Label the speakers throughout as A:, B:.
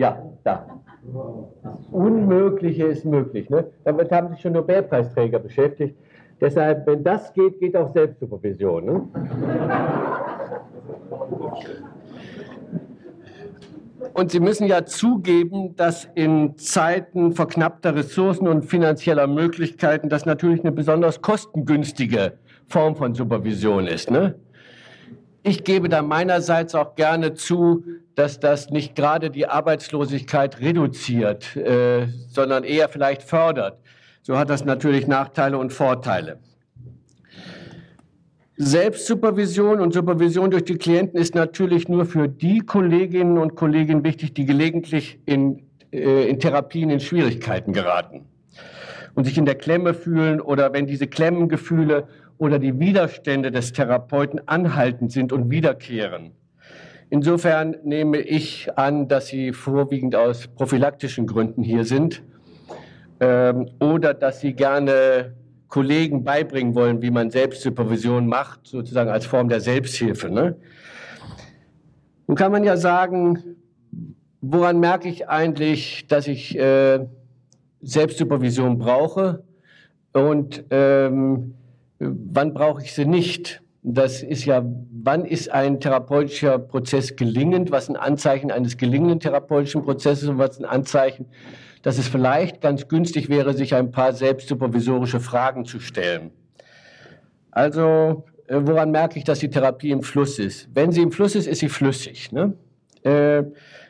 A: Ja, da. Das Unmögliche ist möglich. Ne? Damit haben sich schon Nobelpreisträger beschäftigt. Deshalb, wenn das geht, geht auch Selbstsupervision. Ne? Und Sie müssen ja zugeben, dass in Zeiten verknappter Ressourcen und finanzieller Möglichkeiten das natürlich eine besonders kostengünstige Form von Supervision ist. Ne? Ich gebe da meinerseits auch gerne zu, dass das nicht gerade die Arbeitslosigkeit reduziert, äh, sondern eher vielleicht fördert. So hat das natürlich Nachteile und Vorteile. Selbstsupervision und Supervision durch die Klienten ist natürlich nur für die Kolleginnen und Kollegen wichtig, die gelegentlich in, äh, in Therapien in Schwierigkeiten geraten und sich in der Klemme fühlen oder wenn diese Klemmengefühle oder die Widerstände des Therapeuten anhaltend sind und wiederkehren. Insofern nehme ich an, dass Sie vorwiegend aus prophylaktischen Gründen hier sind ähm, oder dass Sie gerne Kollegen beibringen wollen, wie man Selbstsupervision macht, sozusagen als Form der Selbsthilfe. Ne? Nun kann man ja sagen, woran merke ich eigentlich, dass ich äh, Selbstsupervision brauche und ähm, wann brauche ich sie nicht? Das ist ja, wann ist ein therapeutischer Prozess gelingend? Was ein Anzeichen eines gelingenden therapeutischen Prozesses und was ein Anzeichen dass es vielleicht ganz günstig wäre, sich ein paar selbstsupervisorische Fragen zu stellen. Also, äh, woran merke ich, dass die Therapie im Fluss ist? Wenn sie im Fluss ist, ist sie flüssig. Ne? Äh,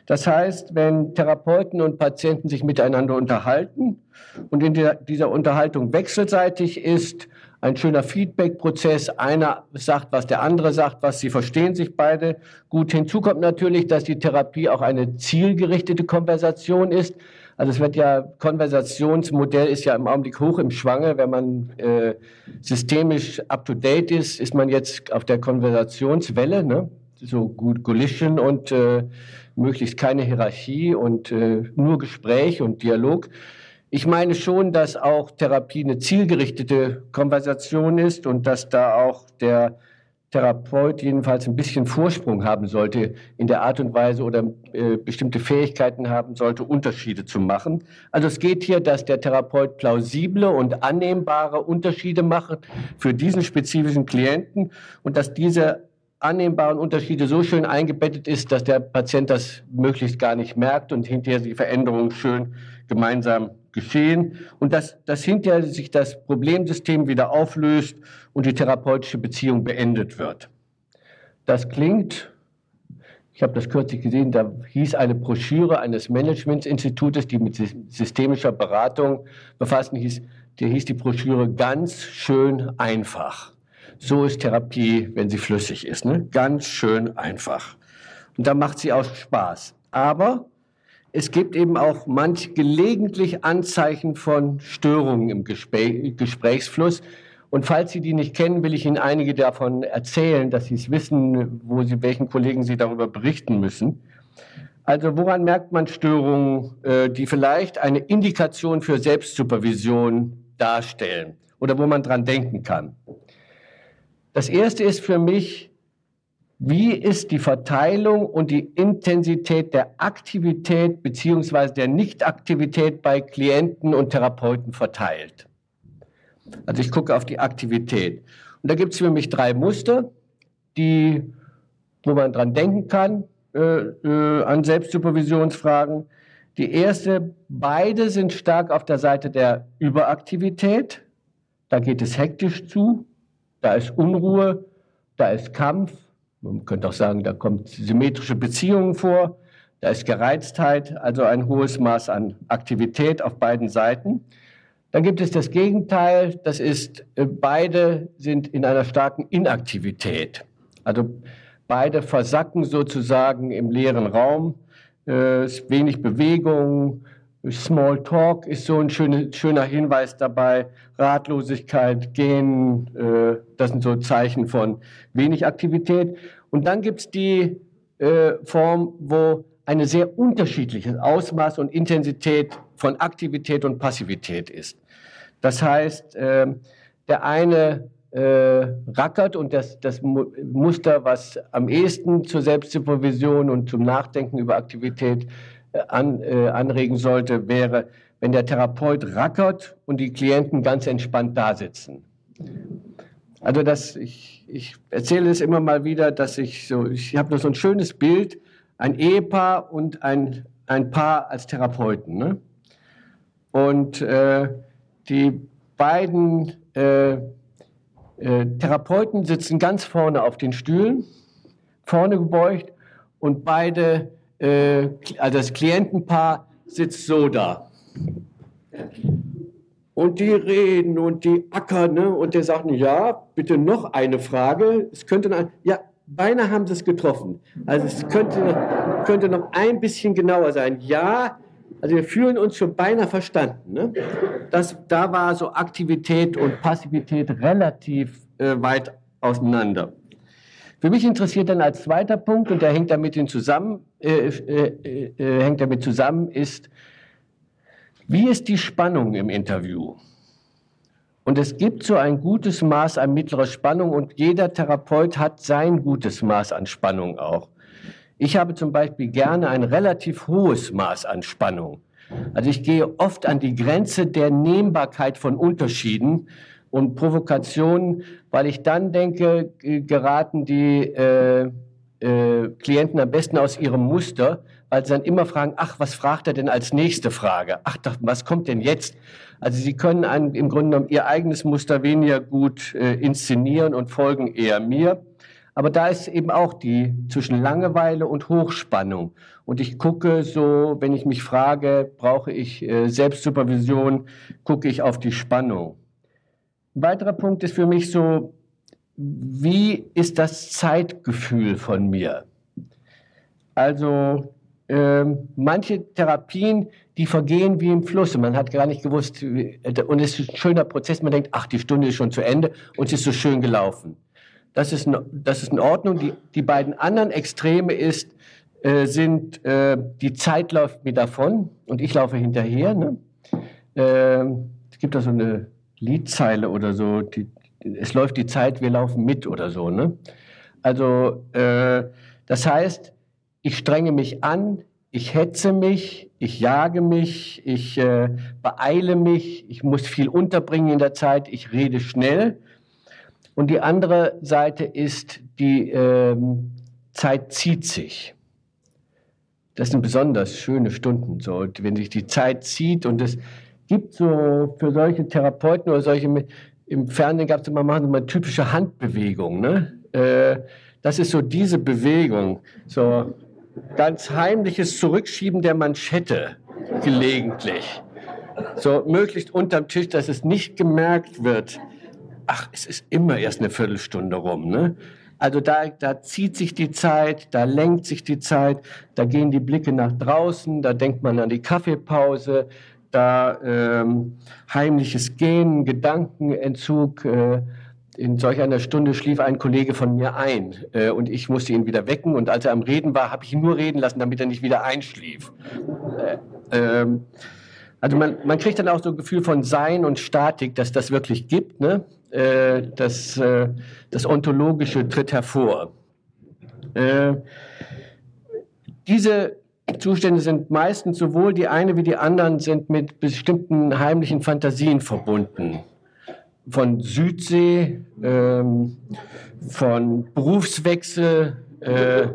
A: das heißt, wenn Therapeuten und Patienten sich miteinander unterhalten und in dieser Unterhaltung wechselseitig ist, ein schöner Feedback-Prozess. Einer sagt, was der andere sagt, was sie verstehen sich beide gut. Hinzu kommt natürlich, dass die Therapie auch eine zielgerichtete Konversation ist. Also es wird ja, Konversationsmodell ist ja im Augenblick hoch im Schwange. Wenn man äh, systemisch up-to-date ist, ist man jetzt auf der Konversationswelle, ne? so gut Golition und äh, möglichst keine Hierarchie und äh, nur Gespräch und Dialog. Ich meine schon, dass auch Therapie eine zielgerichtete Konversation ist und dass da auch der Therapeut jedenfalls ein bisschen Vorsprung haben sollte in der Art und Weise oder äh, bestimmte Fähigkeiten haben sollte, Unterschiede zu machen. Also es geht hier, dass der Therapeut plausible und annehmbare Unterschiede macht für diesen spezifischen Klienten und dass diese annehmbaren Unterschiede so schön eingebettet ist, dass der Patient das möglichst gar nicht merkt und hinterher die Veränderungen schön gemeinsam geschehen und dass, dass hinterher sich das Problemsystem wieder auflöst und die therapeutische Beziehung beendet wird. Das klingt, ich habe das kürzlich gesehen, da hieß eine Broschüre eines Managementinstitutes, die mit systemischer Beratung befassen hieß, die hieß die Broschüre ganz schön einfach. So ist Therapie, wenn sie flüssig ist, ne? ganz schön einfach. Und da macht sie auch Spaß. Aber es gibt eben auch manch gelegentlich Anzeichen von Störungen im Gespräch, Gesprächsfluss. Und falls Sie die nicht kennen, will ich Ihnen einige davon erzählen, dass Sie es wissen, wo Sie, welchen Kollegen Sie darüber berichten müssen. Also woran merkt man Störungen, äh, die vielleicht eine Indikation für Selbstsupervision darstellen oder wo man dran denken kann? Das erste ist für mich wie ist die Verteilung und die Intensität der Aktivität beziehungsweise der Nichtaktivität bei Klienten und Therapeuten verteilt? Also ich gucke auf die Aktivität. Und da gibt es für mich drei Muster, die, wo man dran denken kann äh, äh, an Selbstsupervisionsfragen. Die erste, beide sind stark auf der Seite der Überaktivität. Da geht es hektisch zu, da ist Unruhe, da ist Kampf, man könnte auch sagen, da kommt symmetrische Beziehungen vor, da ist Gereiztheit, also ein hohes Maß an Aktivität auf beiden Seiten. Dann gibt es das Gegenteil, das ist, äh, beide sind in einer starken Inaktivität. Also beide versacken sozusagen im leeren Raum, äh, es ist wenig Bewegung, Small Talk ist so ein schöne, schöner Hinweis dabei. Ratlosigkeit, Gehen, äh, das sind so Zeichen von wenig Aktivität. Und dann gibt es die äh, Form, wo eine sehr unterschiedliches Ausmaß und Intensität von Aktivität und Passivität ist. Das heißt, äh, der eine äh, rackert und das, das Muster, was am ehesten zur Selbstsupervision und zum Nachdenken über Aktivität an, äh, anregen sollte, wäre, wenn der Therapeut rackert und die Klienten ganz entspannt da sitzen. Also das, ich, ich erzähle es immer mal wieder, dass ich so, ich habe noch so ein schönes Bild, ein Ehepaar und ein, ein Paar als Therapeuten. Ne? Und äh, die beiden äh, äh, Therapeuten sitzen ganz vorne auf den Stühlen, vorne gebeugt und beide, äh, also das Klientenpaar sitzt so da. Und die reden und die ackern ne? und der sagt, ja, bitte noch eine Frage. Es könnte noch, ja, beinahe haben sie es getroffen. Also es könnte, könnte noch ein bisschen genauer sein. Ja, also wir fühlen uns schon beinahe verstanden. Ne? Das, da war so Aktivität und Passivität relativ äh, weit auseinander. Für mich interessiert dann als zweiter Punkt, und der hängt damit, zusammen, äh, äh, äh, hängt damit zusammen, ist, wie ist die Spannung im Interview? Und es gibt so ein gutes Maß an mittlerer Spannung und jeder Therapeut hat sein gutes Maß an Spannung auch. Ich habe zum Beispiel gerne ein relativ hohes Maß an Spannung. Also ich gehe oft an die Grenze der Nehmbarkeit von Unterschieden und Provokationen, weil ich dann denke, geraten die äh, äh, Klienten am besten aus ihrem Muster, weil sie dann immer fragen, ach, was fragt er denn als nächste Frage? Ach, was kommt denn jetzt? Also sie können ein, im Grunde genommen ihr eigenes Muster weniger gut äh, inszenieren und folgen eher mir. Aber da ist eben auch die zwischen Langeweile und Hochspannung. Und ich gucke so, wenn ich mich frage, brauche ich äh, Selbstsupervision, gucke ich auf die Spannung. Ein weiterer Punkt ist für mich so, wie ist das Zeitgefühl von mir? Also äh, manche Therapien, die vergehen wie im Fluss. Man hat gar nicht gewusst, und es ist ein schöner Prozess. Man denkt, ach, die Stunde ist schon zu Ende und es ist so schön gelaufen. Das ist, das ist in Ordnung. Die, die beiden anderen Extreme ist, äh, sind, äh, die Zeit läuft mir davon und ich laufe hinterher. Ne? Äh, es gibt da so eine Liedzeile oder so, die, es läuft die Zeit, wir laufen mit oder so. Ne? Also äh, das heißt, ich strenge mich an, ich hetze mich, ich jage mich, ich äh, beeile mich, ich muss viel unterbringen in der Zeit, ich rede schnell. Und die andere Seite ist, die ähm, Zeit zieht sich. Das sind besonders schöne Stunden, so, wenn sich die Zeit zieht und es gibt so für solche Therapeuten oder solche, im Fernsehen gab es immer mal eine typische Handbewegung. Ne? Äh, das ist so diese Bewegung, so ganz heimliches Zurückschieben der Manschette gelegentlich. So möglichst unterm Tisch, dass es nicht gemerkt wird. Ach, es ist immer erst eine Viertelstunde rum. Ne? Also da, da zieht sich die Zeit, da lenkt sich die Zeit, da gehen die Blicke nach draußen, da denkt man an die Kaffeepause, da ähm, heimliches Gehen, Gedankenentzug. Äh, in solch einer Stunde schlief ein Kollege von mir ein äh, und ich musste ihn wieder wecken. Und als er am Reden war, habe ich ihn nur reden lassen, damit er nicht wieder einschlief. Äh, ähm, also man, man kriegt dann auch so ein Gefühl von Sein und Statik, dass das wirklich gibt. Ne? Äh, das, äh, das Ontologische tritt hervor. Äh, diese Zustände sind meistens sowohl die eine wie die anderen sind mit bestimmten heimlichen Fantasien verbunden. Von Südsee, ähm, von Berufswechsel, äh,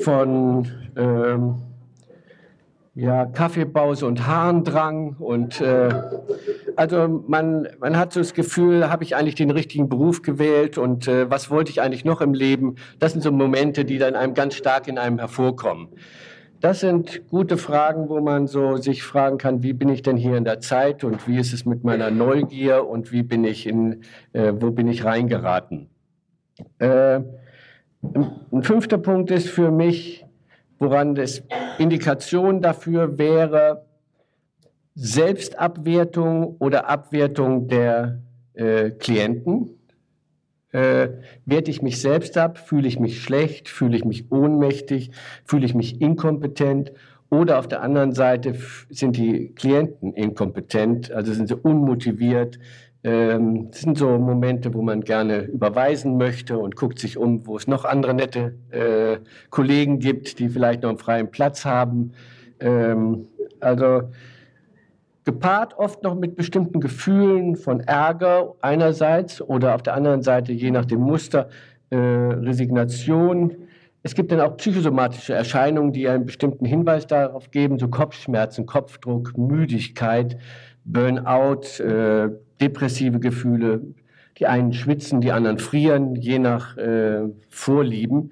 A: von ähm, ja, Kaffeepause und Harndrang. Und äh, also man, man hat so das Gefühl, habe ich eigentlich den richtigen Beruf gewählt und äh, was wollte ich eigentlich noch im Leben? Das sind so Momente, die dann einem ganz stark in einem hervorkommen. Das sind gute Fragen, wo man so sich fragen kann, wie bin ich denn hier in der Zeit und wie ist es mit meiner Neugier und wie bin ich in, äh, wo bin ich reingeraten. Äh, ein fünfter Punkt ist für mich, woran das Indikation dafür wäre, Selbstabwertung oder Abwertung der äh, Klienten. Äh, werte ich mich selbst ab? Fühle ich mich schlecht? Fühle ich mich ohnmächtig? Fühle ich mich inkompetent? Oder auf der anderen Seite sind die Klienten inkompetent, also sind sie unmotiviert. Ähm, das sind so Momente, wo man gerne überweisen möchte und guckt sich um, wo es noch andere nette äh, Kollegen gibt, die vielleicht noch einen freien Platz haben. Ähm, also gepaart oft noch mit bestimmten Gefühlen von Ärger einerseits oder auf der anderen Seite, je nach dem Muster, äh, Resignation. Es gibt dann auch psychosomatische Erscheinungen, die einen bestimmten Hinweis darauf geben, so Kopfschmerzen, Kopfdruck, Müdigkeit, Burnout, äh, depressive Gefühle. Die einen schwitzen, die anderen frieren, je nach äh, Vorlieben.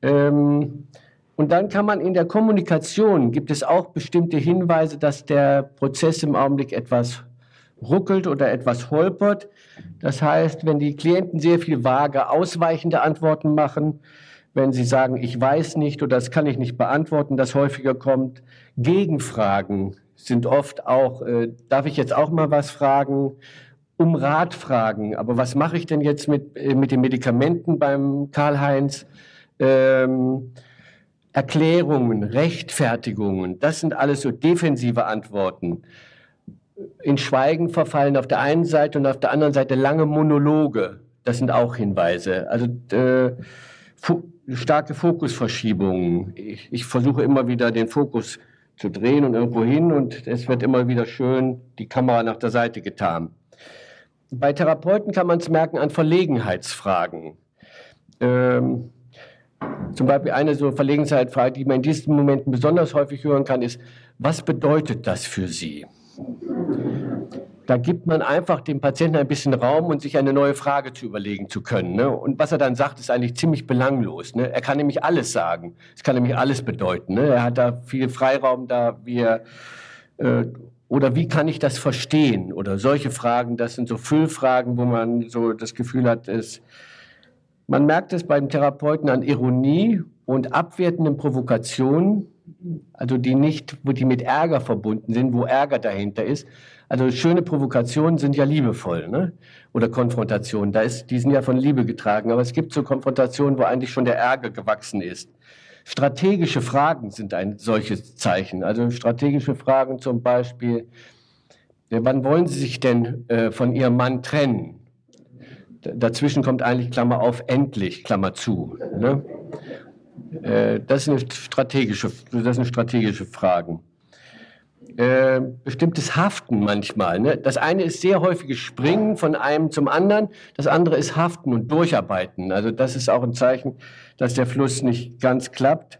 A: Ähm, und dann kann man in der Kommunikation, gibt es auch bestimmte Hinweise, dass der Prozess im Augenblick etwas ruckelt oder etwas holpert. Das heißt, wenn die Klienten sehr viel vage, ausweichende Antworten machen, wenn sie sagen, ich weiß nicht oder das kann ich nicht beantworten, das häufiger kommt. Gegenfragen sind oft auch, äh, darf ich jetzt auch mal was fragen? Um Rat fragen, aber was mache ich denn jetzt mit, äh, mit den Medikamenten beim Karl-Heinz? Ähm, Erklärungen, Rechtfertigungen, das sind alles so defensive Antworten. In Schweigen verfallen auf der einen Seite und auf der anderen Seite lange Monologe. Das sind auch Hinweise. Also äh, fo starke Fokusverschiebungen. Ich, ich versuche immer wieder den Fokus zu drehen und irgendwo hin und es wird immer wieder schön die Kamera nach der Seite getan. Bei Therapeuten kann man es merken an Verlegenheitsfragen. Ähm, zum Beispiel eine so Verlegenheitsfrage, die man in diesen Momenten besonders häufig hören kann, ist, was bedeutet das für Sie? Da gibt man einfach dem Patienten ein bisschen Raum und sich eine neue Frage zu überlegen zu können. Ne? Und was er dann sagt, ist eigentlich ziemlich belanglos. Ne? Er kann nämlich alles sagen. Es kann nämlich alles bedeuten. Ne? Er hat da viel Freiraum da, wie er, äh, oder wie kann ich das verstehen? Oder solche Fragen, das sind so Füllfragen, wo man so das Gefühl hat, es man merkt es beim Therapeuten an Ironie und abwertenden Provokationen, also die nicht, die mit Ärger verbunden sind, wo Ärger dahinter ist. Also schöne Provokationen sind ja liebevoll, ne? Oder Konfrontationen, da ist, die sind ja von Liebe getragen. Aber es gibt so Konfrontationen, wo eigentlich schon der Ärger gewachsen ist. Strategische Fragen sind ein solches Zeichen. Also strategische Fragen zum Beispiel, wann wollen Sie sich denn äh, von Ihrem Mann trennen? Dazwischen kommt eigentlich Klammer auf, endlich, Klammer zu. Ne? Äh, das, sind strategische, das sind strategische Fragen. Äh, bestimmtes Haften manchmal. Ne? Das eine ist sehr häufiges Springen von einem zum anderen, das andere ist Haften und Durcharbeiten. Also das ist auch ein Zeichen, dass der Fluss nicht ganz klappt.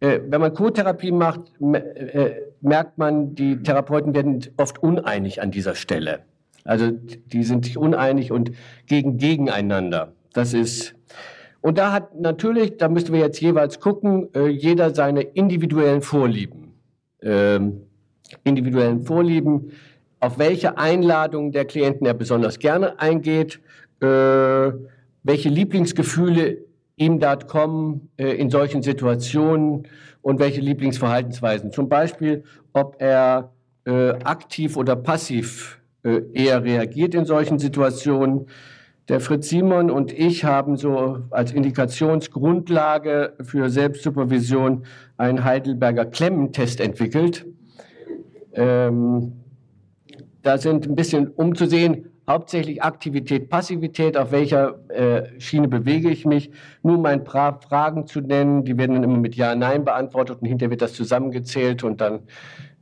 A: Äh, wenn man Co-Therapie macht, äh, merkt man, die Therapeuten werden oft uneinig an dieser Stelle. Also die sind sich uneinig und gegen gegeneinander. Das ist und da hat natürlich, da müssen wir jetzt jeweils gucken, äh, jeder seine individuellen Vorlieben, ähm, individuellen Vorlieben, auf welche Einladung der Klienten er besonders gerne eingeht, äh, welche Lieblingsgefühle ihm dort kommen äh, in solchen Situationen und welche Lieblingsverhaltensweisen. Zum Beispiel, ob er äh, aktiv oder passiv eher reagiert in solchen Situationen. Der Fritz Simon und ich haben so als Indikationsgrundlage für Selbstsupervision einen Heidelberger Klemmentest entwickelt. Ähm, da sind ein bisschen umzusehen, hauptsächlich Aktivität, Passivität, auf welcher äh, Schiene bewege ich mich. Nur mal ein paar Fragen zu nennen, die werden dann immer mit Ja, Nein beantwortet und hinterher wird das zusammengezählt und dann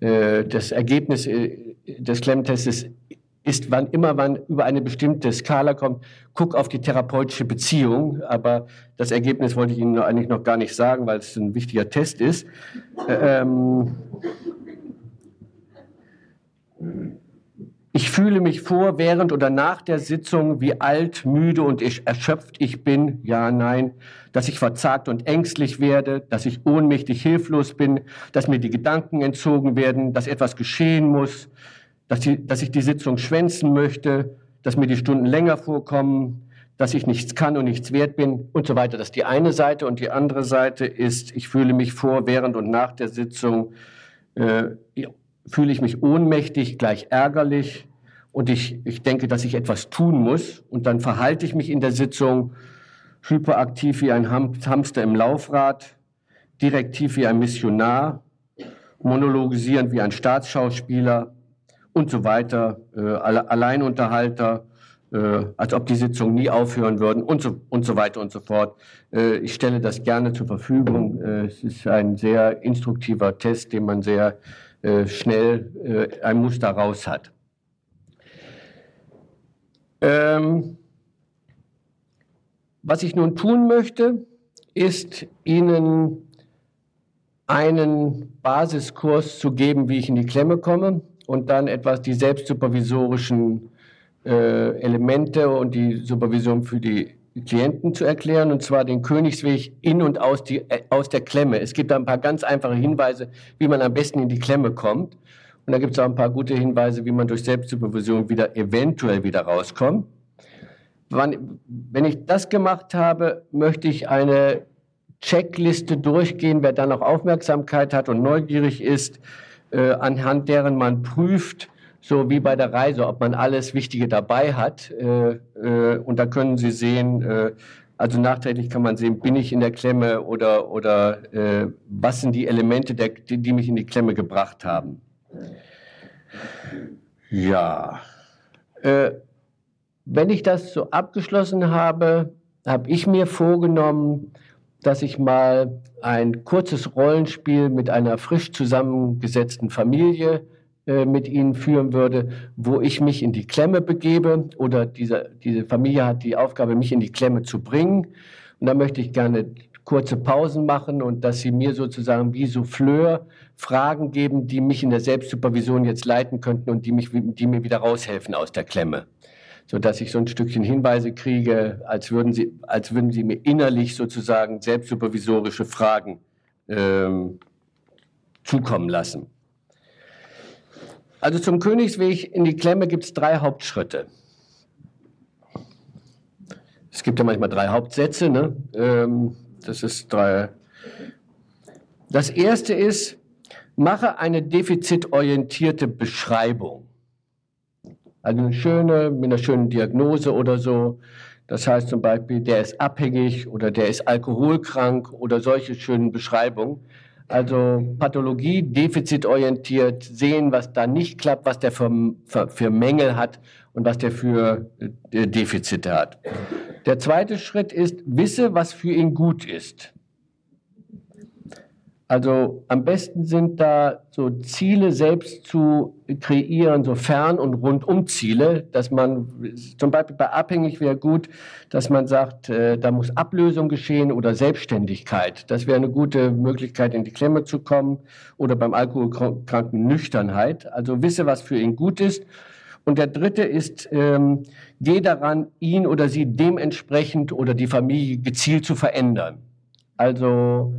A: äh, das Ergebnis äh, des Klemmtests ist, wann immer man über eine bestimmte Skala kommt, guck auf die therapeutische Beziehung. Aber das Ergebnis wollte ich Ihnen eigentlich noch gar nicht sagen, weil es ein wichtiger Test ist. Ähm ich fühle mich vor, während oder nach der Sitzung, wie alt, müde und ich erschöpft ich bin. Ja, nein. Dass ich verzagt und ängstlich werde, dass ich ohnmächtig hilflos bin, dass mir die Gedanken entzogen werden, dass etwas geschehen muss, dass, die, dass ich die Sitzung schwänzen möchte, dass mir die Stunden länger vorkommen, dass ich nichts kann und nichts wert bin und so weiter. Das ist die eine Seite. Und die andere Seite ist, ich fühle mich vor, während und nach der Sitzung, äh, fühle ich mich ohnmächtig, gleich ärgerlich. Und ich, ich denke, dass ich etwas tun muss. Und dann verhalte ich mich in der Sitzung hyperaktiv wie ein Hamster im Laufrad, direktiv wie ein Missionar, monologisierend wie ein Staatsschauspieler, und so weiter, äh, Alleinunterhalter, äh, als ob die Sitzungen nie aufhören würden und so, und so weiter und so fort. Äh, ich stelle das gerne zur Verfügung. Äh, es ist ein sehr instruktiver Test, den man sehr äh, schnell äh, ein Muster raus hat. Ähm, was ich nun tun möchte, ist Ihnen einen Basiskurs zu geben, wie ich in die Klemme komme und dann etwas die selbstsupervisorischen äh, Elemente und die Supervision für die Klienten zu erklären, und zwar den Königsweg in und aus, die, äh, aus der Klemme. Es gibt da ein paar ganz einfache Hinweise, wie man am besten in die Klemme kommt. Und da gibt es auch ein paar gute Hinweise, wie man durch Selbstsupervision wieder eventuell wieder rauskommt. Wenn ich das gemacht habe, möchte ich eine Checkliste durchgehen, wer dann noch Aufmerksamkeit hat und neugierig ist, äh, anhand deren man prüft, so wie bei der Reise, ob man alles Wichtige dabei hat. Äh, äh, und da können Sie sehen, äh, also nachträglich kann man sehen, bin ich in der Klemme oder, oder äh, was sind die Elemente, der, die, die, mich in die Klemme gebracht haben. Ja. Äh, wenn ich das so abgeschlossen habe, habe ich mir vorgenommen, dass ich mal ein kurzes Rollenspiel mit einer frisch zusammengesetzten Familie äh, mit Ihnen führen würde, wo ich mich in die Klemme begebe oder diese, diese Familie hat die Aufgabe, mich in die Klemme zu bringen. Und da möchte ich gerne kurze Pausen machen und dass Sie mir sozusagen wie Souffleur Fragen geben, die mich in der Selbstsupervision jetzt leiten könnten und die, mich, die mir wieder raushelfen aus der Klemme so dass ich so ein Stückchen Hinweise kriege, als würden sie, als würden sie mir innerlich sozusagen selbstsupervisorische Fragen ähm, zukommen lassen. Also zum Königsweg in die Klemme gibt es drei Hauptschritte. Es gibt ja manchmal drei Hauptsätze. Ne? Ähm, das ist drei. Das erste ist, mache eine defizitorientierte Beschreibung. Also eine schöne, mit einer schönen Diagnose oder so. Das heißt zum Beispiel, der ist abhängig oder der ist alkoholkrank oder solche schönen Beschreibungen. Also Pathologie, defizitorientiert, sehen, was da nicht klappt, was der für, für, Mängel hat und was der für äh, Defizite hat. Der zweite Schritt ist, wisse, was für ihn gut ist. Also am besten sind da so Ziele selbst zu kreieren, so Fern- und Rundumziele, dass man zum Beispiel bei abhängig wäre gut, dass man sagt, äh, da muss Ablösung geschehen oder Selbstständigkeit. Das wäre eine gute Möglichkeit, in die Klemme zu kommen oder beim Alkoholkranken Nüchternheit. Also wisse, was für ihn gut ist. Und der dritte ist, ähm, geh daran, ihn oder sie dementsprechend oder die Familie gezielt zu verändern. Also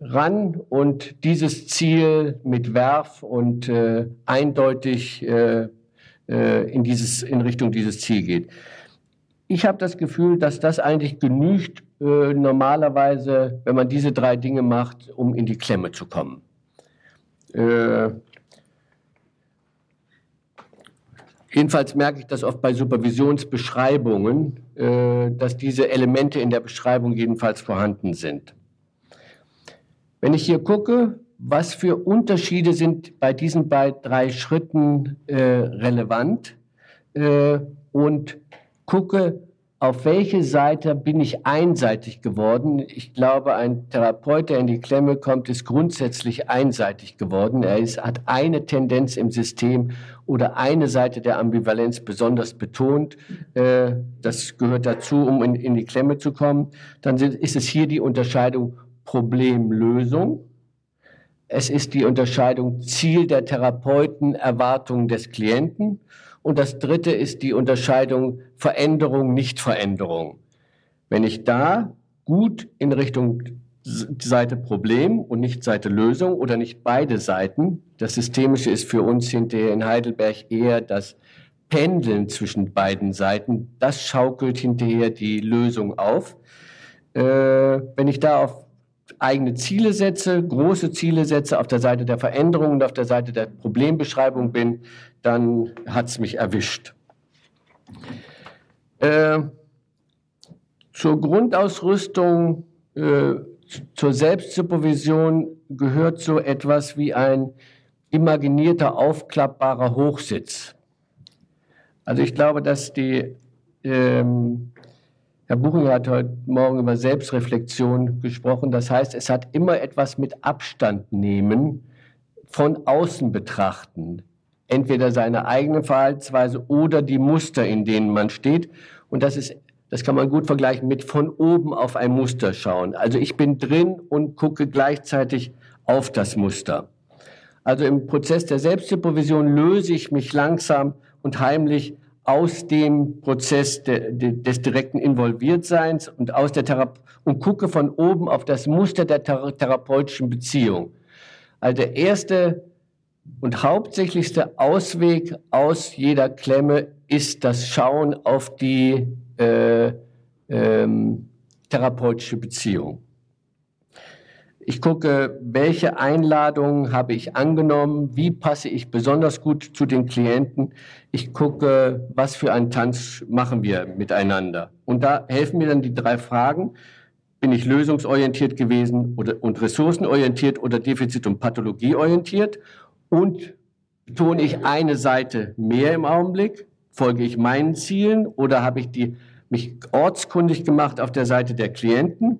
A: ran und dieses Ziel mit Werf und äh, eindeutig äh, äh, in, dieses, in Richtung dieses Ziel geht. Ich habe das Gefühl, dass das eigentlich genügt äh, normalerweise, wenn man diese drei Dinge macht, um in die Klemme zu kommen. Äh, jedenfalls merke ich das oft bei Supervisionsbeschreibungen, äh, dass diese Elemente in der Beschreibung jedenfalls vorhanden sind. Wenn ich hier gucke, was für Unterschiede sind bei diesen drei Schritten äh, relevant äh, und gucke, auf welche Seite bin ich einseitig geworden. Ich glaube, ein Therapeut, der in die Klemme kommt, ist grundsätzlich einseitig geworden. Er ist, hat eine Tendenz im System oder eine Seite der Ambivalenz besonders betont. Äh, das gehört dazu, um in, in die Klemme zu kommen. Dann ist es hier die Unterscheidung Problemlösung. Es ist die Unterscheidung Ziel der Therapeuten, Erwartung des Klienten. Und das dritte ist die Unterscheidung Veränderung, Nichtveränderung. Wenn ich da gut in Richtung Seite Problem und nicht Seite Lösung oder nicht beide Seiten, das Systemische ist für uns hinterher in Heidelberg eher das Pendeln zwischen beiden Seiten, das schaukelt hinterher die Lösung auf. Äh, wenn ich da auf eigene Ziele setze, große Ziele setze, auf der Seite der Veränderung und auf der Seite der Problembeschreibung bin, dann hat es mich erwischt. Äh, zur Grundausrüstung, äh, zur Selbstsupervision gehört so etwas wie ein imaginierter, aufklappbarer Hochsitz. Also ich glaube, dass die ähm, Herr Buchinger hat heute Morgen über Selbstreflexion gesprochen. Das heißt, es hat immer etwas mit Abstand nehmen, von außen betrachten. Entweder seine eigene Verhaltensweise oder die Muster, in denen man steht. Und das ist, das kann man gut vergleichen mit von oben auf ein Muster schauen. Also ich bin drin und gucke gleichzeitig auf das Muster. Also im Prozess der Selbstsupervision löse ich mich langsam und heimlich aus dem Prozess de, de, des direkten Involviertseins und aus der Thera und gucke von oben auf das Muster der thera therapeutischen Beziehung. Also der erste und hauptsächlichste Ausweg aus jeder Klemme ist das Schauen auf die äh, ähm, therapeutische Beziehung. Ich gucke, welche Einladungen habe ich angenommen, wie passe ich besonders gut zu den Klienten. Ich gucke, was für einen Tanz machen wir miteinander. Und da helfen mir dann die drei Fragen. Bin ich lösungsorientiert gewesen oder, und ressourcenorientiert oder defizit- und pathologieorientiert? Und tue ich eine Seite mehr im Augenblick? Folge ich meinen Zielen oder habe ich die, mich ortskundig gemacht auf der Seite der Klienten?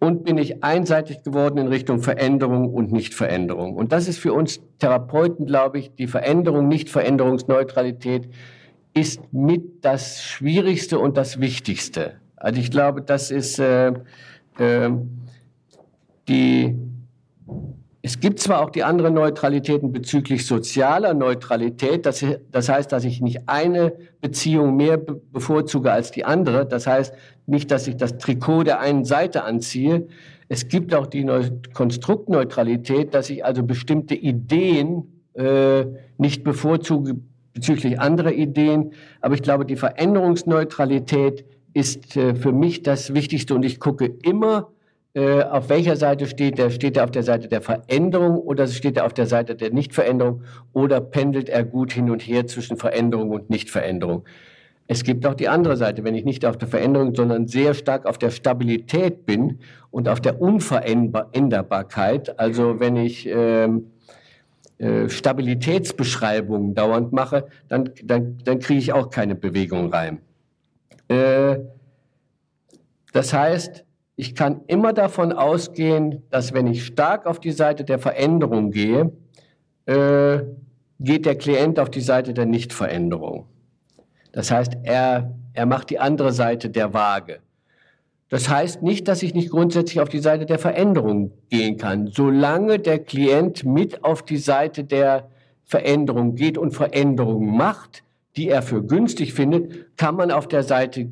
A: Und bin ich einseitig geworden in Richtung Veränderung und Nichtveränderung. Und das ist für uns Therapeuten, glaube ich, die Veränderung, Nichtveränderungsneutralität ist mit das Schwierigste und das Wichtigste. Also ich glaube, das ist äh, äh, die es gibt zwar auch die anderen Neutralitäten bezüglich sozialer Neutralität, das, das heißt, dass ich nicht eine Beziehung mehr bevorzuge als die andere. Das heißt nicht, dass ich das Trikot der einen Seite anziehe. Es gibt auch die Neu Konstruktneutralität, dass ich also bestimmte Ideen äh, nicht bevorzuge bezüglich anderer Ideen. Aber ich glaube, die Veränderungsneutralität ist äh, für mich das Wichtigste und ich gucke immer, äh, auf welcher Seite steht er? Steht er auf der Seite der Veränderung oder steht er auf der Seite der Nichtveränderung oder pendelt er gut hin und her zwischen Veränderung und Nichtveränderung? Es gibt auch die andere Seite, wenn ich nicht auf der Veränderung, sondern sehr stark auf der Stabilität bin und auf der Unveränderbarkeit. Also wenn ich ähm, äh, Stabilitätsbeschreibungen dauernd mache, dann, dann, dann kriege ich auch keine Bewegung rein. Äh, das heißt, ich kann immer davon ausgehen, dass wenn ich stark auf die Seite der Veränderung gehe, äh, geht der Klient auf die Seite der Nichtveränderung. Das heißt, er, er macht die andere Seite der Waage. Das heißt nicht, dass ich nicht grundsätzlich auf die Seite der Veränderung gehen kann. Solange der Klient mit auf die Seite der Veränderung geht und Veränderungen macht, die er für günstig findet, kann man auf der Seite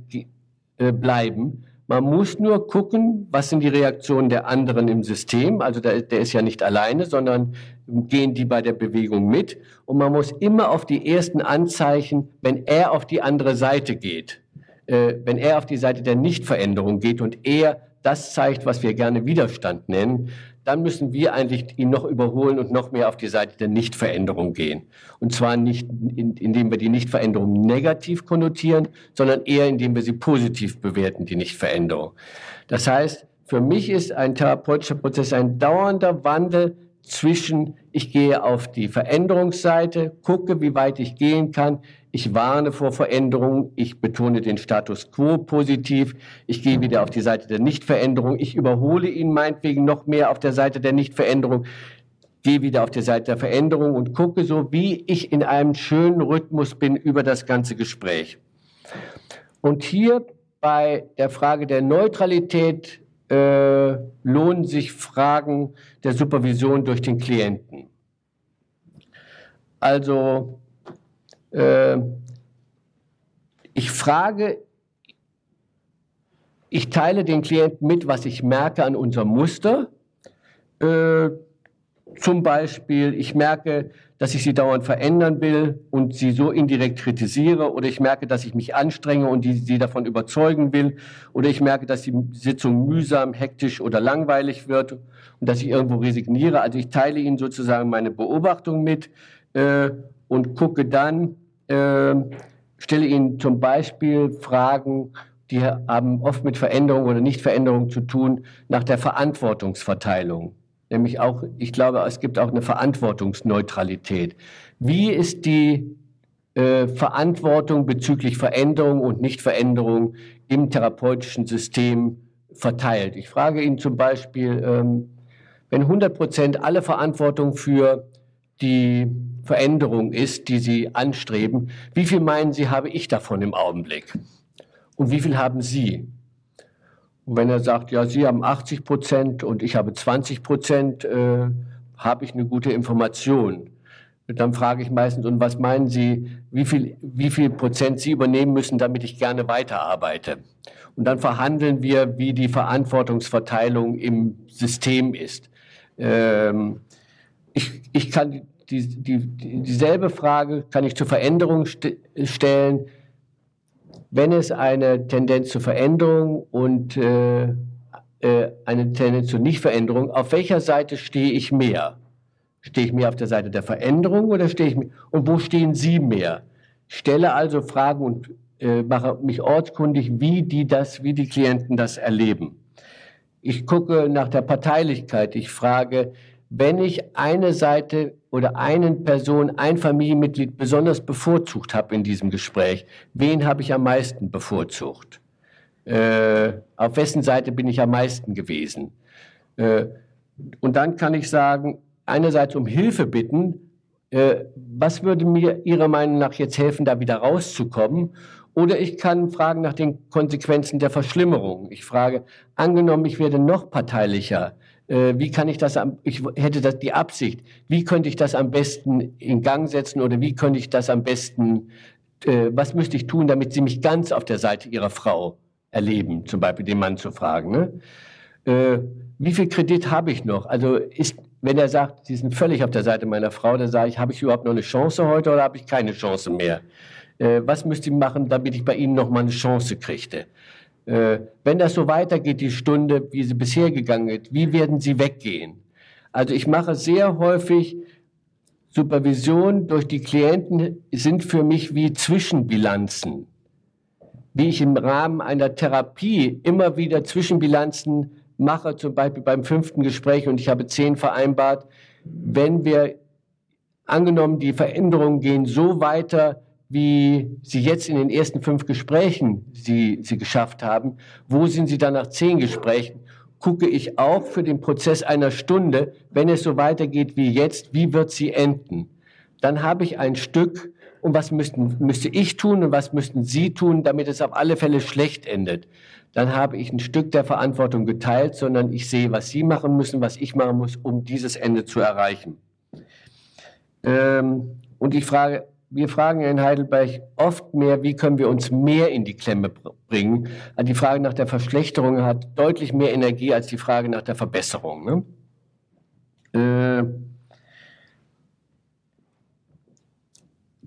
A: äh, bleiben. Man muss nur gucken, was sind die Reaktionen der anderen im System. Also der, der ist ja nicht alleine, sondern gehen die bei der Bewegung mit. Und man muss immer auf die ersten Anzeichen, wenn er auf die andere Seite geht, äh, wenn er auf die Seite der Nichtveränderung geht und er das zeigt, was wir gerne Widerstand nennen, dann müssen wir eigentlich ihn noch überholen und noch mehr auf die Seite der Nichtveränderung gehen. Und zwar nicht, indem wir die Nichtveränderung negativ konnotieren, sondern eher indem wir sie positiv bewerten, die Nichtveränderung. Das heißt, für mich ist ein therapeutischer Prozess ein dauernder Wandel zwischen, ich gehe auf die Veränderungsseite, gucke, wie weit ich gehen kann, ich warne vor Veränderungen, ich betone den Status quo positiv, ich gehe wieder auf die Seite der Nichtveränderung, ich überhole ihn meinetwegen noch mehr auf der Seite der Nichtveränderung, gehe wieder auf die Seite der Veränderung und gucke so, wie ich in einem schönen Rhythmus bin über das ganze Gespräch. Und hier bei der Frage der Neutralität äh, lohnen sich Fragen der Supervision durch den Klienten. Also äh, ich frage, ich teile den Klienten mit, was ich merke an unserem Muster. Äh, zum Beispiel, ich merke, dass ich sie dauernd verändern will und sie so indirekt kritisiere oder ich merke, dass ich mich anstrenge und die, sie davon überzeugen will oder ich merke, dass die Sitzung mühsam, hektisch oder langweilig wird und dass ich irgendwo resigniere. Also ich teile ihnen sozusagen meine Beobachtung mit äh, und gucke dann, äh, stelle ihnen zum Beispiel Fragen, die haben oft mit Veränderung oder Nichtveränderung zu tun, nach der Verantwortungsverteilung. Nämlich auch, ich glaube, es gibt auch eine Verantwortungsneutralität. Wie ist die äh, Verantwortung bezüglich Veränderung und Nichtveränderung im therapeutischen System verteilt. Ich frage ihn zum Beispiel, ähm, wenn 100 Prozent alle Verantwortung für die Veränderung ist, die Sie anstreben, wie viel meinen Sie, habe ich davon im Augenblick? Und wie viel haben Sie? Und wenn er sagt, ja, Sie haben 80 Prozent und ich habe 20 Prozent, äh, habe ich eine gute Information. Dann frage ich meistens, und was meinen Sie, wie viel, wie viel Prozent Sie übernehmen müssen, damit ich gerne weiterarbeite? Und dann verhandeln wir, wie die Verantwortungsverteilung im System ist. Ähm, ich, ich kann die, die, dieselbe Frage kann ich zur Veränderung st stellen, wenn es eine Tendenz zur Veränderung und äh, äh, eine Tendenz zur Nichtveränderung, auf welcher Seite stehe ich mehr? Stehe ich mehr auf der Seite der Veränderung oder stehe ich mehr? Und wo stehen Sie mehr? Stelle also Fragen und äh, mache mich ortskundig, wie die das, wie die Klienten das erleben. Ich gucke nach der Parteilichkeit. Ich frage, wenn ich eine Seite oder einen Person, ein Familienmitglied besonders bevorzugt habe in diesem Gespräch, wen habe ich am meisten bevorzugt? Äh, auf wessen Seite bin ich am meisten gewesen? Äh, und dann kann ich sagen, einerseits um Hilfe bitten, äh, was würde mir Ihrer Meinung nach jetzt helfen, da wieder rauszukommen? Oder ich kann fragen nach den Konsequenzen der Verschlimmerung. Ich frage, angenommen, ich werde noch parteilicher, äh, wie kann ich das, am, ich hätte das die Absicht, wie könnte ich das am besten in Gang setzen oder wie könnte ich das am besten, äh, was müsste ich tun, damit Sie mich ganz auf der Seite Ihrer Frau erleben, zum Beispiel den Mann zu fragen. Ne? Äh, wie viel Kredit habe ich noch? Also ist, wenn er sagt, Sie sind völlig auf der Seite meiner Frau, dann sage ich, habe ich überhaupt noch eine Chance heute oder habe ich keine Chance mehr? Äh, was müsste ich machen, damit ich bei Ihnen noch mal eine Chance kriegte? Äh, wenn das so weitergeht, die Stunde, wie sie bisher gegangen ist, wie werden sie weggehen? Also ich mache sehr häufig Supervision durch die Klienten sind für mich wie Zwischenbilanzen. Wie ich im Rahmen einer Therapie immer wieder Zwischenbilanzen mache, zum Beispiel beim fünften Gespräch, und ich habe zehn vereinbart, wenn wir angenommen, die Veränderungen gehen so weiter, wie Sie jetzt in den ersten fünf Gesprächen sie, sie geschafft haben, wo sind Sie dann nach zehn Gesprächen? Gucke ich auch für den Prozess einer Stunde, wenn es so weitergeht wie jetzt, wie wird sie enden? Dann habe ich ein Stück, und was müssten, müsste ich tun und was müssten Sie tun, damit es auf alle Fälle schlecht endet? Dann habe ich ein Stück der Verantwortung geteilt, sondern ich sehe, was Sie machen müssen, was ich machen muss, um dieses Ende zu erreichen. Ähm, und ich frage, wir fragen in Heidelberg oft mehr, wie können wir uns mehr in die Klemme bringen. Also die Frage nach der Verschlechterung hat deutlich mehr Energie als die Frage nach der Verbesserung. Ne? Äh,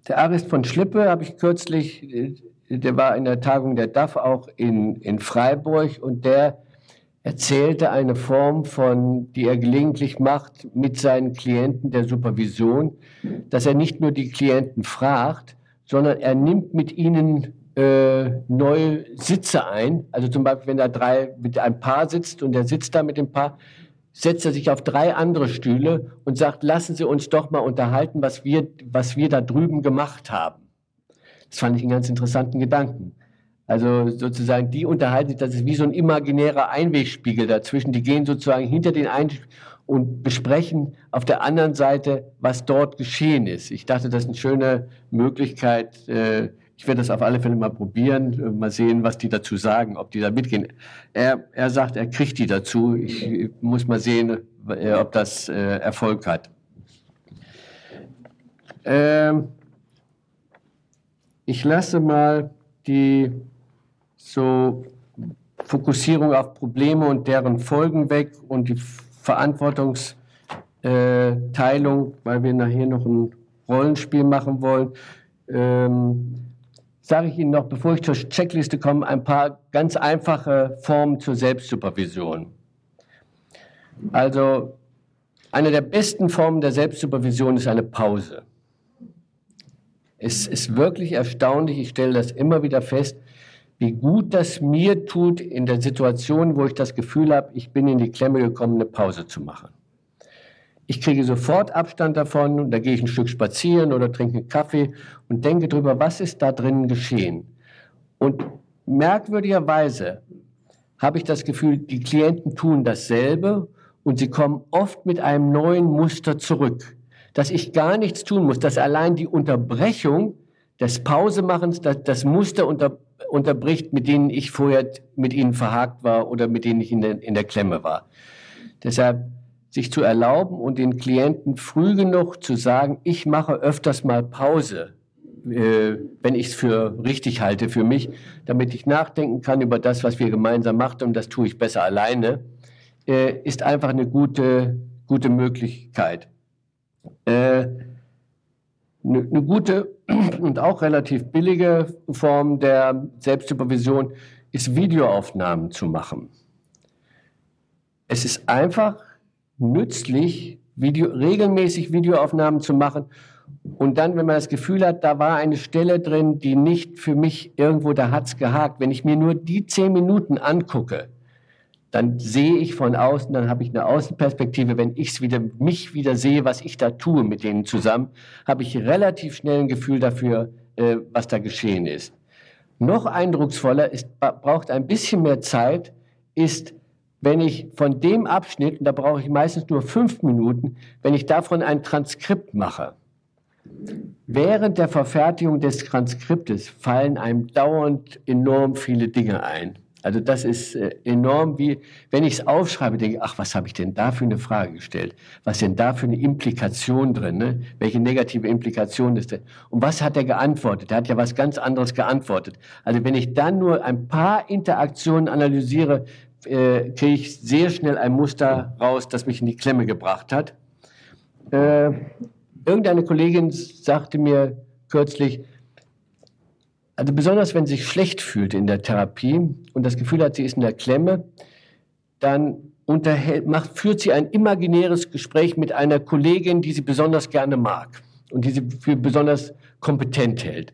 A: der Arist von Schlippe habe ich kürzlich, äh, der war in der Tagung der DAF auch in, in Freiburg und der erzählte eine Form von, die er gelegentlich macht mit seinen Klienten der Supervision, dass er nicht nur die Klienten fragt, sondern er nimmt mit ihnen äh, neue Sitze ein. Also zum Beispiel, wenn er drei mit einem Paar sitzt und er sitzt da mit dem Paar, setzt er sich auf drei andere Stühle und sagt, lassen Sie uns doch mal unterhalten, was wir, was wir da drüben gemacht haben. Das fand ich einen ganz interessanten Gedanken. Also sozusagen, die unterhalten sich, das ist wie so ein imaginärer Einwegspiegel dazwischen. Die gehen sozusagen hinter den Einwegspiegel und besprechen auf der anderen Seite, was dort geschehen ist. Ich dachte, das ist eine schöne Möglichkeit. Äh, ich werde das auf alle Fälle mal probieren, äh, mal sehen, was die dazu sagen, ob die da mitgehen. Er, er sagt, er kriegt die dazu. Ich muss mal sehen, äh, ob das Erfolg hat. Ähm, ich lasse mal die so Fokussierung auf Probleme und deren Folgen weg und die Verantwortungsteilung, weil wir nachher noch ein Rollenspiel machen wollen, ähm, sage ich Ihnen noch, bevor ich zur Checkliste komme, ein paar ganz einfache Formen zur Selbstsupervision. Also eine der besten Formen der Selbstsupervision ist eine Pause. Es ist wirklich erstaunlich, ich stelle das immer wieder fest, wie gut das mir tut, in der Situation, wo ich das Gefühl habe, ich bin in die Klemme gekommen, eine Pause zu machen. Ich kriege sofort Abstand davon und da gehe ich ein Stück spazieren oder trinke einen Kaffee und denke darüber, was ist da drinnen geschehen. Und merkwürdigerweise habe ich das Gefühl, die Klienten tun dasselbe und sie kommen oft mit einem neuen Muster zurück, dass ich gar nichts tun muss, dass allein die Unterbrechung des Pausemachens das Muster unter, unterbricht, mit denen ich vorher mit ihnen verhakt war oder mit denen ich in der, in der Klemme war. Deshalb sich zu erlauben und den Klienten früh genug zu sagen, ich mache öfters mal Pause, äh, wenn ich es für richtig halte für mich, damit ich nachdenken kann über das, was wir gemeinsam machen und das tue ich besser alleine, äh, ist einfach eine gute, gute Möglichkeit. Äh, eine, eine gute und auch relativ billige Form der Selbstsupervision ist Videoaufnahmen zu machen. Es ist einfach nützlich, Video, regelmäßig Videoaufnahmen zu machen. Und dann, wenn man das Gefühl hat, da war eine Stelle drin, die nicht für mich irgendwo, da hat's gehakt. Wenn ich mir nur die zehn Minuten angucke, dann sehe ich von außen, dann habe ich eine Außenperspektive. Wenn ich wieder, mich wieder sehe, was ich da tue mit denen zusammen, habe ich relativ schnell ein Gefühl dafür, äh, was da geschehen ist. Noch eindrucksvoller ist, braucht ein bisschen mehr Zeit, ist wenn ich von dem Abschnitt, und da brauche ich meistens nur fünf Minuten, wenn ich davon ein Transkript mache. Während der Verfertigung des Transkriptes fallen einem dauernd enorm viele Dinge ein. Also das ist äh, enorm, wie wenn ich es aufschreibe, denke ich, ach, was habe ich denn da für eine Frage gestellt? Was ist denn da für eine Implikation drin? Ne? Welche negative Implikation ist denn? Und was hat er geantwortet? Er hat ja was ganz anderes geantwortet. Also wenn ich dann nur ein paar Interaktionen analysiere, äh, kriege ich sehr schnell ein Muster raus, das mich in die Klemme gebracht hat. Äh, irgendeine Kollegin sagte mir kürzlich, also besonders wenn sie sich schlecht fühlt in der Therapie und das Gefühl hat, sie ist in der Klemme, dann unterhält, macht, führt sie ein imaginäres Gespräch mit einer Kollegin, die sie besonders gerne mag und die sie für besonders kompetent hält.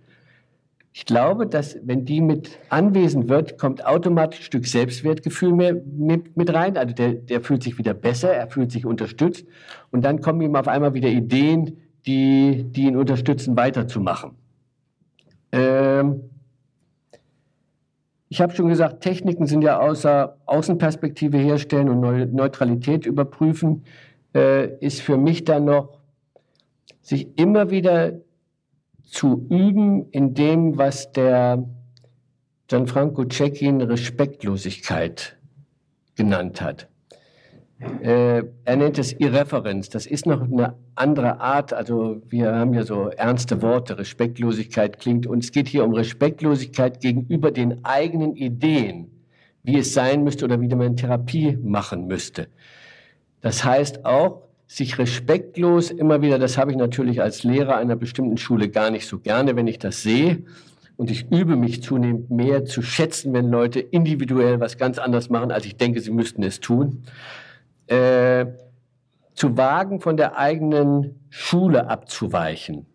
A: Ich glaube, dass wenn die mit anwesend wird, kommt automatisch ein Stück Selbstwertgefühl mehr mit, mit rein. Also der, der fühlt sich wieder besser, er fühlt sich unterstützt. Und dann kommen ihm auf einmal wieder Ideen, die, die ihn unterstützen, weiterzumachen. Ähm ich habe schon gesagt, Techniken sind ja außer Außenperspektive herstellen und Neutralität überprüfen, äh, ist für mich dann noch, sich immer wieder zu üben in dem, was der Gianfranco Cecchin Respektlosigkeit genannt hat. Äh, er nennt es Irreferenz. Das ist noch eine andere Art. Also wir haben ja so ernste Worte. Respektlosigkeit klingt. Und es geht hier um Respektlosigkeit gegenüber den eigenen Ideen, wie es sein müsste oder wie man Therapie machen müsste. Das heißt auch, sich respektlos immer wieder, das habe ich natürlich als Lehrer einer bestimmten Schule gar nicht so gerne, wenn ich das sehe. Und ich übe mich zunehmend mehr zu schätzen, wenn Leute individuell was ganz anderes machen, als ich denke, sie müssten es tun. Äh, zu wagen, von der eigenen Schule abzuweichen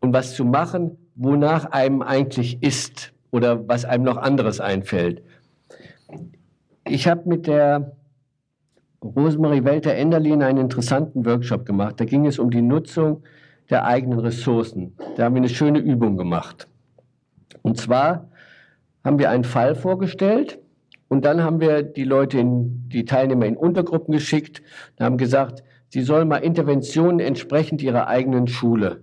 A: und was zu machen, wonach einem eigentlich ist oder was einem noch anderes einfällt. Ich habe mit der Rosemarie Welter-Enderlin einen interessanten Workshop gemacht. Da ging es um die Nutzung der eigenen Ressourcen. Da haben wir eine schöne Übung gemacht. Und zwar haben wir einen Fall vorgestellt und dann haben wir die Leute, in, die Teilnehmer in Untergruppen geschickt und haben gesagt, sie sollen mal Interventionen entsprechend ihrer eigenen Schule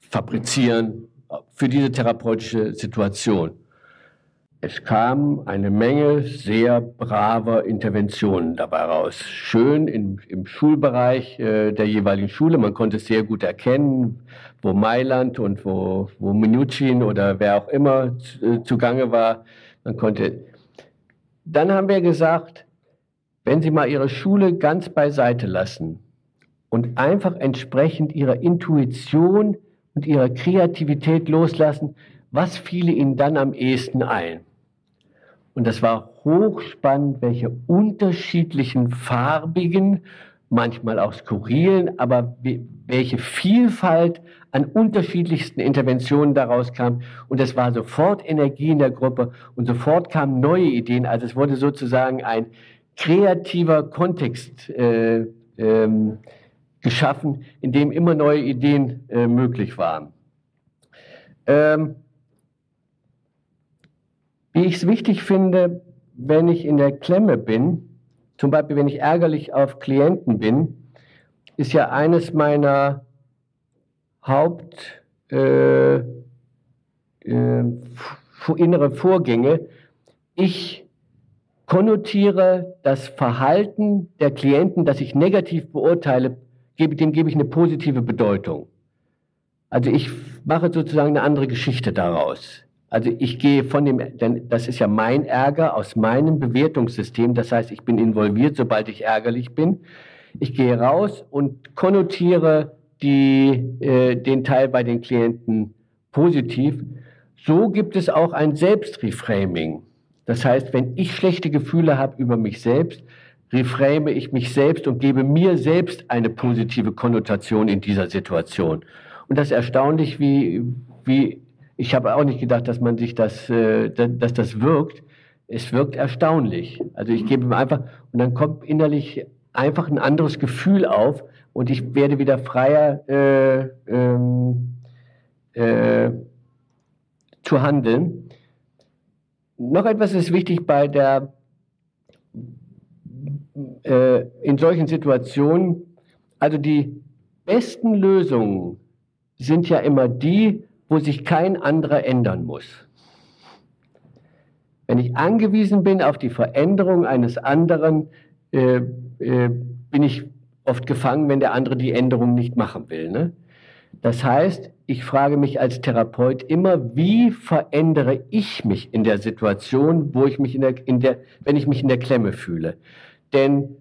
A: fabrizieren für diese therapeutische Situation. Es kam eine Menge sehr braver Interventionen dabei raus. Schön im, im Schulbereich äh, der jeweiligen Schule. Man konnte sehr gut erkennen, wo Mailand und wo, wo Minuchin oder wer auch immer äh, zugange war. Man konnte. Dann haben wir gesagt, wenn Sie mal Ihre Schule ganz beiseite lassen und einfach entsprechend Ihrer Intuition und Ihrer Kreativität loslassen, was fiele Ihnen dann am ehesten ein? Und das war hochspannend, welche unterschiedlichen farbigen, manchmal auch skurrilen, aber welche Vielfalt an unterschiedlichsten Interventionen daraus kam. Und es war sofort Energie in der Gruppe und sofort kamen neue Ideen. Also es wurde sozusagen ein kreativer Kontext äh, ähm, geschaffen, in dem immer neue Ideen äh, möglich waren. Ähm, wie ich es wichtig finde, wenn ich in der Klemme bin, zum Beispiel wenn ich ärgerlich auf Klienten bin, ist ja eines meiner Haupt äh, äh, Vorgänge. Ich konnotiere das Verhalten der Klienten, das ich negativ beurteile, gebe, dem gebe ich eine positive Bedeutung. Also ich mache sozusagen eine andere Geschichte daraus. Also ich gehe von dem, denn das ist ja mein Ärger aus meinem Bewertungssystem. Das heißt, ich bin involviert, sobald ich ärgerlich bin. Ich gehe raus und konnotiere die, äh, den Teil bei den Klienten positiv. So gibt es auch ein Selbstreframing. Das heißt, wenn ich schlechte Gefühle habe über mich selbst, reframe ich mich selbst und gebe mir selbst eine positive Konnotation in dieser Situation. Und das ist erstaunlich, wie, wie ich habe auch nicht gedacht, dass man sich das, äh, dass das wirkt. Es wirkt erstaunlich. Also ich gebe ihm einfach, und dann kommt innerlich einfach ein anderes Gefühl auf und ich werde wieder freier äh, ähm, äh, zu handeln. Noch etwas ist wichtig bei der, äh, in solchen Situationen, also die besten Lösungen sind ja immer die, wo sich kein anderer ändern muss. Wenn ich angewiesen bin auf die Veränderung eines anderen, äh, äh, bin ich oft gefangen, wenn der andere die Änderung nicht machen will. Ne? Das heißt, ich frage mich als Therapeut immer, wie verändere ich mich in der Situation, wo ich mich in der, in der, wenn ich mich in der Klemme fühle? Denn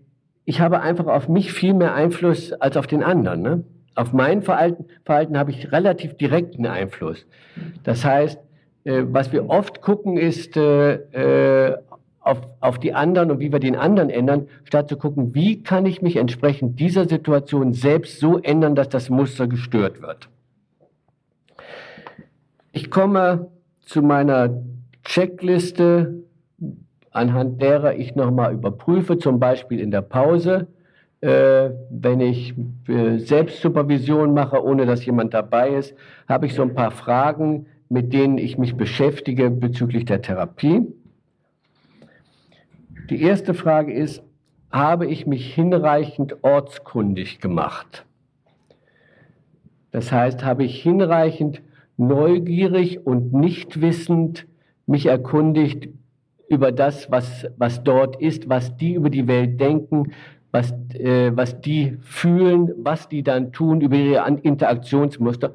A: ich habe einfach auf mich viel mehr Einfluss als auf den anderen. Ne? Auf mein Verhalten, Verhalten habe ich relativ direkten Einfluss. Das heißt, äh, was wir oft gucken, ist äh, äh auf, auf die anderen und wie wir den anderen ändern, statt zu gucken, wie kann ich mich entsprechend dieser Situation selbst so ändern, dass das Muster gestört wird. Ich komme zu meiner Checkliste, anhand derer ich nochmal überprüfe, zum Beispiel in der Pause, äh, wenn ich äh, Selbstsupervision mache, ohne dass jemand dabei ist, habe ich so ein paar Fragen, mit denen ich mich beschäftige bezüglich der Therapie. Die erste Frage ist, habe ich mich hinreichend ortskundig gemacht? Das heißt, habe ich hinreichend neugierig und nicht wissend mich erkundigt über das, was, was dort ist, was die über die Welt denken, was, äh, was die fühlen, was die dann tun über ihre Interaktionsmuster.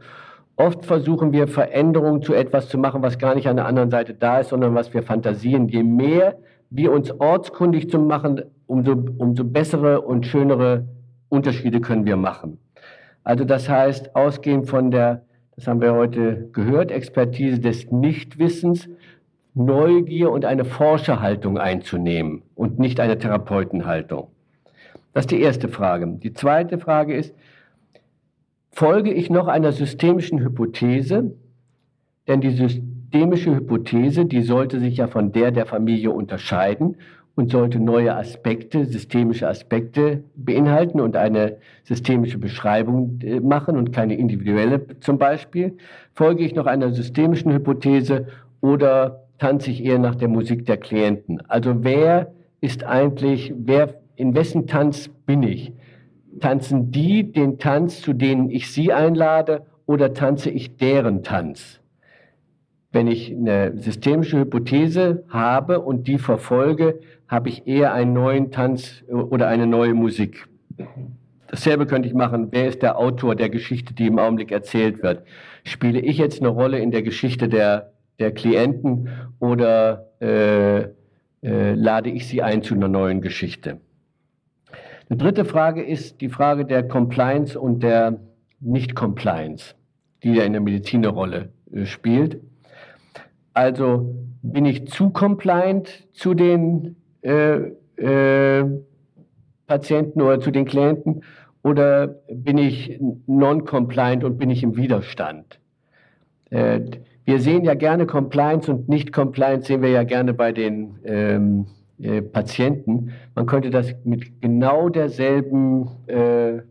A: Oft versuchen wir Veränderungen zu etwas zu machen, was gar nicht an der anderen Seite da ist, sondern was wir fantasieren. Je mehr wir uns ortskundig zu machen, umso, umso bessere und schönere Unterschiede können wir machen. Also das heißt, ausgehend von der, das haben wir heute gehört, Expertise des Nichtwissens, Neugier und eine Forscherhaltung einzunehmen und nicht eine Therapeutenhaltung. Das ist die erste Frage. Die zweite Frage ist, folge ich noch einer systemischen Hypothese? Denn die systemische Hypothese, die sollte sich ja von der der Familie unterscheiden und sollte neue Aspekte, systemische Aspekte beinhalten und eine systemische Beschreibung äh, machen und keine individuelle zum Beispiel. Folge ich noch einer systemischen Hypothese oder tanze ich eher nach der Musik der Klienten? Also wer ist eigentlich, wer, in wessen Tanz bin ich? Tanzen die den Tanz, zu denen ich sie einlade, oder tanze ich deren Tanz? Wenn ich eine systemische Hypothese habe und die verfolge, habe ich eher einen neuen Tanz oder eine neue Musik. Dasselbe könnte ich machen. Wer ist der Autor der Geschichte, die im Augenblick erzählt wird? Spiele ich jetzt eine Rolle in der Geschichte der, der Klienten oder äh, äh, lade ich sie ein zu einer neuen Geschichte? Die dritte Frage ist die Frage der Compliance und der Nicht-Compliance, die ja in der Medizin eine Rolle äh, spielt. Also bin ich zu compliant zu den äh, äh, Patienten oder zu den Klienten oder bin ich non-compliant und bin ich im Widerstand? Äh, wir sehen ja gerne Compliance und Nicht-Compliance sehen wir ja gerne bei den, ähm, äh, Patienten. Man könnte das mit genau derselben äh, äh,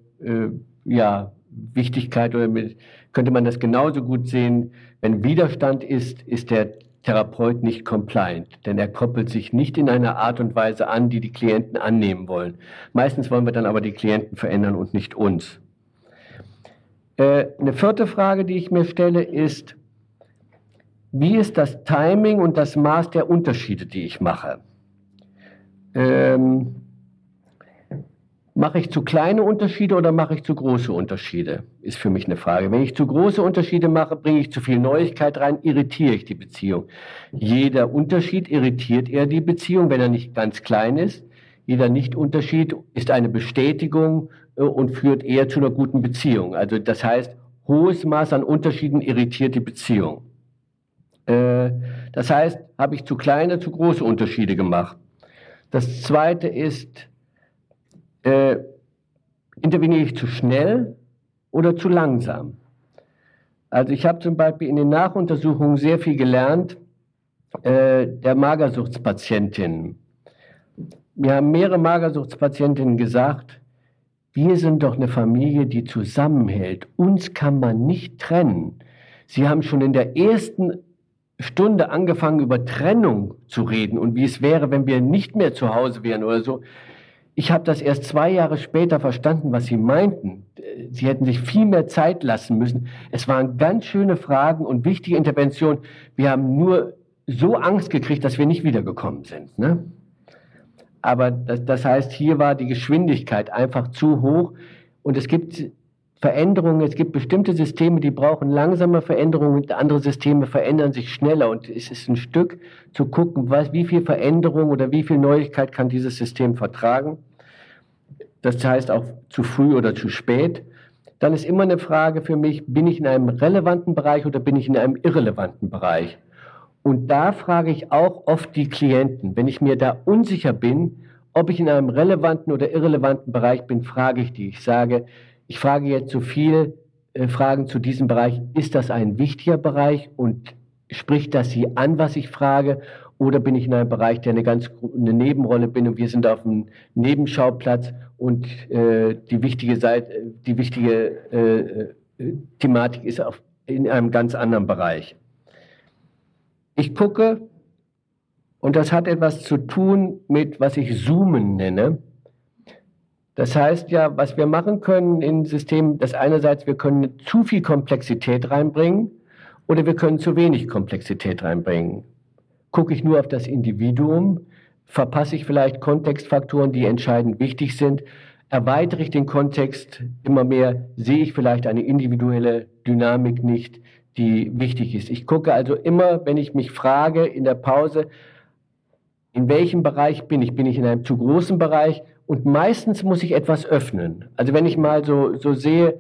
A: ja, Wichtigkeit oder mit, könnte man das genauso gut sehen. Wenn Widerstand ist, ist der Therapeut nicht compliant, denn er koppelt sich nicht in einer Art und Weise an, die die Klienten annehmen wollen. Meistens wollen wir dann aber die Klienten verändern und nicht uns. Äh, eine vierte Frage, die ich mir stelle, ist, wie ist das Timing und das Maß der Unterschiede, die ich mache? Ähm, mache ich zu kleine Unterschiede oder mache ich zu große Unterschiede? Ist für mich eine Frage. Wenn ich zu große Unterschiede mache, bringe ich zu viel Neuigkeit rein, irritiere ich die Beziehung. Jeder Unterschied irritiert eher die Beziehung, wenn er nicht ganz klein ist. Jeder Nicht-Unterschied ist eine Bestätigung äh, und führt eher zu einer guten Beziehung. Also das heißt, hohes Maß an Unterschieden irritiert die Beziehung. Äh, das heißt, habe ich zu kleine, zu große Unterschiede gemacht. Das zweite ist, äh, interveniere ich zu schnell oder zu langsam? Also ich habe zum Beispiel in den Nachuntersuchungen sehr viel gelernt äh, der Magersuchtspatientinnen. Mir haben mehrere Magersuchtspatientinnen gesagt, wir sind doch eine Familie, die zusammenhält. Uns kann man nicht trennen. Sie haben schon in der ersten Stunde angefangen, über Trennung zu reden und wie es wäre, wenn wir nicht mehr zu Hause wären oder so. Ich habe das erst zwei Jahre später verstanden, was Sie meinten. Sie hätten sich viel mehr Zeit lassen müssen. Es waren ganz schöne Fragen und wichtige Interventionen. Wir haben nur so Angst gekriegt, dass wir nicht wiedergekommen sind. Ne? Aber das, das heißt, hier war die Geschwindigkeit einfach zu hoch. Und es gibt Veränderungen, es gibt bestimmte Systeme, die brauchen langsame Veränderungen und andere Systeme verändern sich schneller. Und es ist ein Stück zu gucken, was, wie viel Veränderung oder wie viel Neuigkeit kann dieses System vertragen. Das heißt auch zu früh oder zu spät. Dann ist immer eine Frage für mich, bin ich in einem relevanten Bereich oder bin ich in einem irrelevanten Bereich? Und da frage ich auch oft die Klienten, wenn ich mir da unsicher bin, ob ich in einem relevanten oder irrelevanten Bereich bin, frage ich die. Ich sage, ich frage jetzt so viel äh, Fragen zu diesem Bereich. Ist das ein wichtiger Bereich und spricht das Sie an, was ich frage? Oder bin ich in einem Bereich, der eine ganz eine Nebenrolle bin und wir sind auf einem Nebenschauplatz und äh, die wichtige Seite, die wichtige äh, äh, Thematik ist auf, in einem ganz anderen Bereich. Ich gucke und das hat etwas zu tun mit, was ich Zoomen nenne. Das heißt ja, was wir machen können in Systemen, das einerseits, wir können zu viel Komplexität reinbringen oder wir können zu wenig Komplexität reinbringen. Gucke ich nur auf das Individuum, verpasse ich vielleicht Kontextfaktoren, die entscheidend wichtig sind, erweitere ich den Kontext immer mehr, sehe ich vielleicht eine individuelle Dynamik nicht, die wichtig ist. Ich gucke also immer, wenn ich mich frage in der Pause, in welchem Bereich bin ich? Bin ich in einem zu großen Bereich? Und meistens muss ich etwas öffnen. Also wenn ich mal so, so sehe,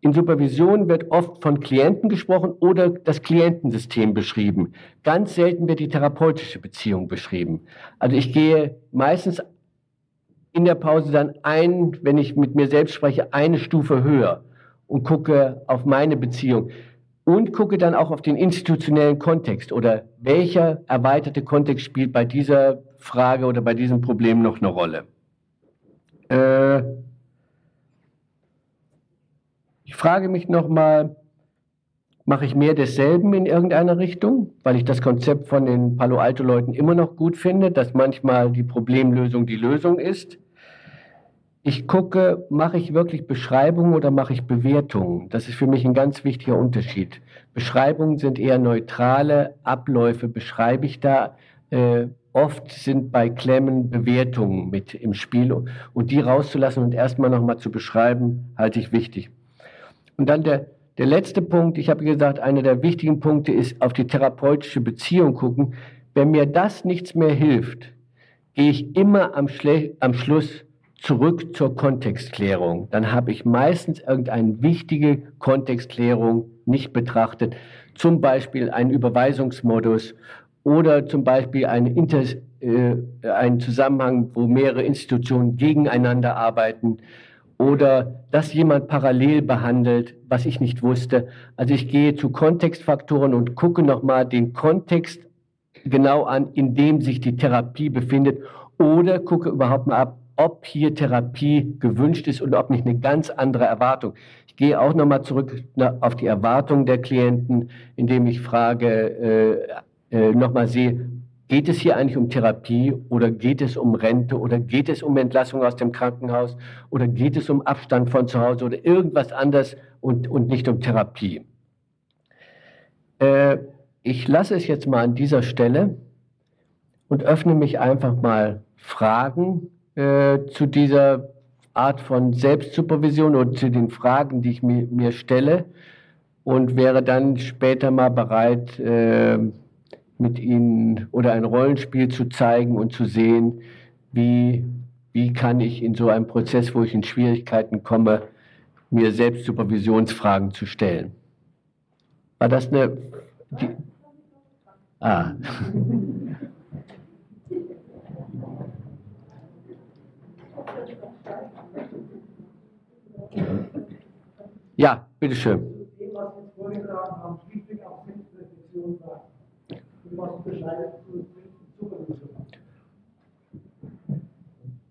A: in Supervision wird oft von Klienten gesprochen oder das Klientensystem beschrieben. Ganz selten wird die therapeutische Beziehung beschrieben. Also ich gehe meistens in der Pause dann ein, wenn ich mit mir selbst spreche, eine Stufe höher und gucke auf meine Beziehung und gucke dann auch auf den institutionellen Kontext oder welcher erweiterte Kontext spielt bei dieser Frage oder bei diesem Problem noch eine Rolle. Äh, ich frage mich nochmal, mache ich mehr desselben in irgendeiner Richtung, weil ich das Konzept von den Palo Alto-Leuten immer noch gut finde, dass manchmal die Problemlösung die Lösung ist. Ich gucke, mache ich wirklich Beschreibungen oder mache ich Bewertungen? Das ist für mich ein ganz wichtiger Unterschied. Beschreibungen sind eher neutrale Abläufe, beschreibe ich da. Äh, oft sind bei Klemmen Bewertungen mit im Spiel und die rauszulassen und erstmal nochmal zu beschreiben, halte ich wichtig. Und dann der, der letzte Punkt, ich habe gesagt, einer der wichtigen Punkte ist auf die therapeutische Beziehung gucken. Wenn mir das nichts mehr hilft, gehe ich immer am, Schle am Schluss zurück zur Kontextklärung. Dann habe ich meistens irgendeine wichtige Kontextklärung nicht betrachtet, zum Beispiel einen Überweisungsmodus oder zum Beispiel einen, Inter, äh, einen Zusammenhang, wo mehrere Institutionen gegeneinander arbeiten oder dass jemand parallel behandelt, was ich nicht wusste. Also ich gehe zu Kontextfaktoren und gucke nochmal den Kontext genau an, in dem sich die Therapie befindet oder gucke überhaupt mal ab, ob hier Therapie gewünscht ist und ob nicht eine ganz andere Erwartung. Ich gehe auch nochmal zurück auf die Erwartungen der Klienten, indem ich frage, äh, äh, nochmal sehe, geht es hier eigentlich um Therapie oder geht es um Rente oder geht es um Entlassung aus dem Krankenhaus oder geht es um Abstand von zu Hause oder irgendwas anderes und, und nicht um Therapie. Äh, ich lasse es jetzt mal an dieser Stelle und öffne mich einfach mal Fragen äh, zu dieser Art von Selbstsupervision und zu den Fragen, die ich mir, mir stelle und wäre dann später mal bereit, äh, mit Ihnen oder ein Rollenspiel zu zeigen und zu sehen, wie, wie kann ich in so einem Prozess, wo ich in Schwierigkeiten komme, mir Selbstsupervisionsfragen zu stellen. War das eine... Die, ah. Ja, bitteschön. Dem, was Sie vorgetragen haben, schließlich auch Selbstreflexion sagt.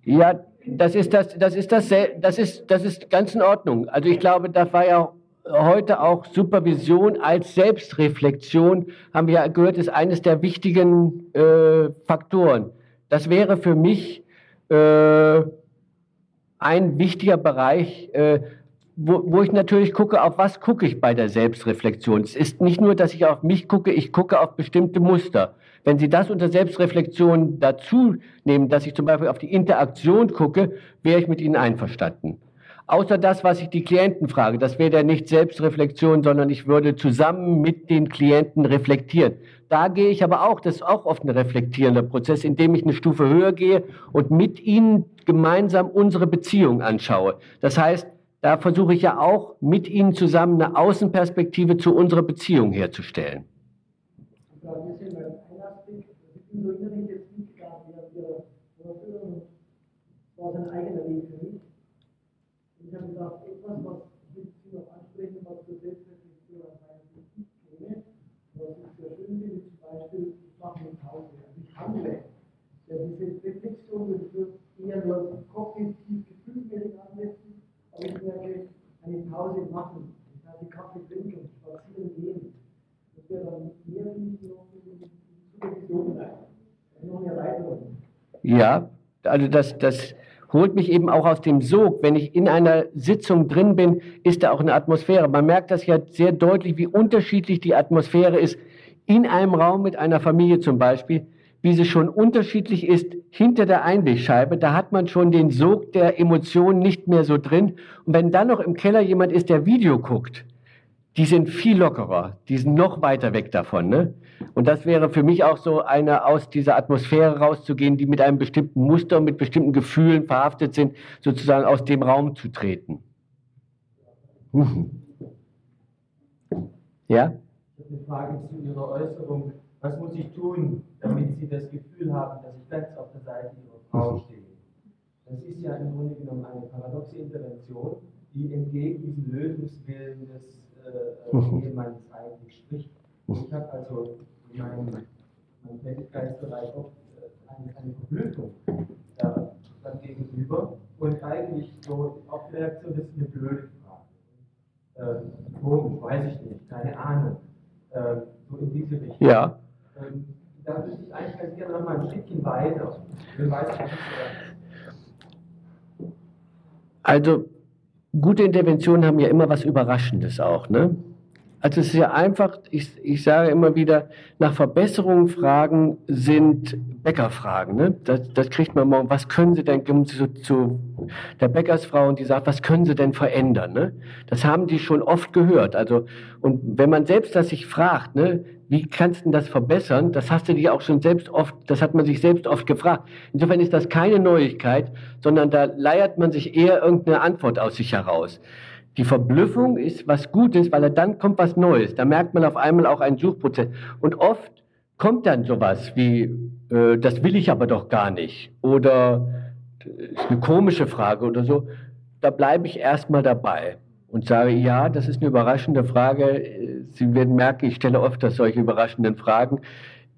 A: Ja, das ist das, das ist das, das ist, das ist ganz in Ordnung. Also ich glaube, das war ja heute auch Supervision als Selbstreflexion, haben wir ja gehört, ist eines der wichtigen äh, Faktoren. Das wäre für mich äh, ein wichtiger Bereich, äh, wo, wo ich natürlich gucke, auf was gucke ich bei der Selbstreflexion. Es ist nicht nur, dass ich auf mich gucke, ich gucke auf bestimmte Muster. Wenn Sie das unter Selbstreflexion dazu nehmen, dass ich zum Beispiel auf die Interaktion gucke, wäre ich mit Ihnen einverstanden. Außer das, was ich die Klienten frage, das wäre ja nicht Selbstreflexion, sondern ich würde zusammen mit den Klienten reflektieren. Da gehe ich aber auch, das ist auch oft ein reflektierender Prozess, indem ich eine Stufe höher gehe und mit ihnen gemeinsam unsere Beziehung anschaue. Das heißt, da versuche ich ja auch mit Ihnen zusammen eine Außenperspektive zu unserer Beziehung herzustellen. Ja, ein bisschen ein Aspekt, ich bin so innerlich jetzt mitgegangen, Ihre Vorführung, war sein eigener Weg für mich. Und ich habe gesagt, etwas, was ich Sie noch ansprechen, was zur Selbstreflexion aus meiner Sicht nicht kenne, was ich sehr schön finde, zum Beispiel, ich mache eine Pause, also ich handle. Ja, diese Reflexion wird eher nur kognitiv gefühlsmäßig ansetzen, aber ich merke, eine Pause machen, ich sage Kaffee trinken, spazieren gehen, das wäre dann mehr noch in die Supervision rein. Noch eine Erweiterung. Ja, also das, das holt mich eben auch aus dem Sog. Wenn ich in einer Sitzung drin bin, ist da auch eine Atmosphäre. Man merkt das ja sehr deutlich, wie unterschiedlich die Atmosphäre ist in einem Raum mit einer Familie zum Beispiel wie sie schon unterschiedlich ist hinter der Einwegscheibe. Da hat man schon den Sog der Emotionen nicht mehr so drin. Und wenn dann noch im Keller jemand ist, der Video guckt, die sind viel lockerer, die sind noch weiter weg davon. Ne? Und das wäre für mich auch so eine, aus dieser Atmosphäre rauszugehen, die mit einem bestimmten Muster und mit bestimmten Gefühlen verhaftet sind, sozusagen aus dem Raum zu treten. Mhm. Ja?
B: Ich habe eine Frage zu Ihrer Äußerung was muss ich tun, damit Sie das Gefühl haben, dass ich ganz auf der Seite Ihrer Frau mhm. stehe? Das ist ja im Grunde genommen eine paradoxe Intervention, die entgegen diesem Lösungswillen des äh, mhm. Ehemanns eigentlich spricht. Ich habe also in meinem, meinem Tätigkeitsbereich oft äh, eine, eine Verblüffung da, dann gegenüber und eigentlich so auf die Reaktion, ist eine blöde Frage. Äh, komisch, weiß ich nicht, keine Ahnung. Äh, so in diese Richtung.
A: Ja.
B: Ähm, da würde ich eigentlich ganz gerne noch mal ein Stückchen weiter.
A: Also, gute Interventionen haben ja immer was Überraschendes auch, ne? Also es ist ja einfach, ich, ich sage immer wieder, nach Verbesserungen fragen sind Bäckerfragen. Ne? Das, das kriegt man morgen. Was können Sie denn zu, zu der Bäckersfrau und die sagt, was können Sie denn verändern? Ne? Das haben die schon oft gehört. Also und wenn man selbst das sich fragt, ne, wie kannst du das verbessern? Das hast du dich auch schon selbst oft, das hat man sich selbst oft gefragt. Insofern ist das keine Neuigkeit, sondern da leiert man sich eher irgendeine Antwort aus sich heraus. Die Verblüffung ist was Gutes, weil dann kommt was Neues. Da merkt man auf einmal auch einen Suchprozess. Und oft kommt dann sowas wie, äh, das will ich aber doch gar nicht. Oder ist eine komische Frage oder so. Da bleibe ich erstmal dabei und sage, ja, das ist eine überraschende Frage. Sie werden merken, ich stelle oft solche überraschenden Fragen.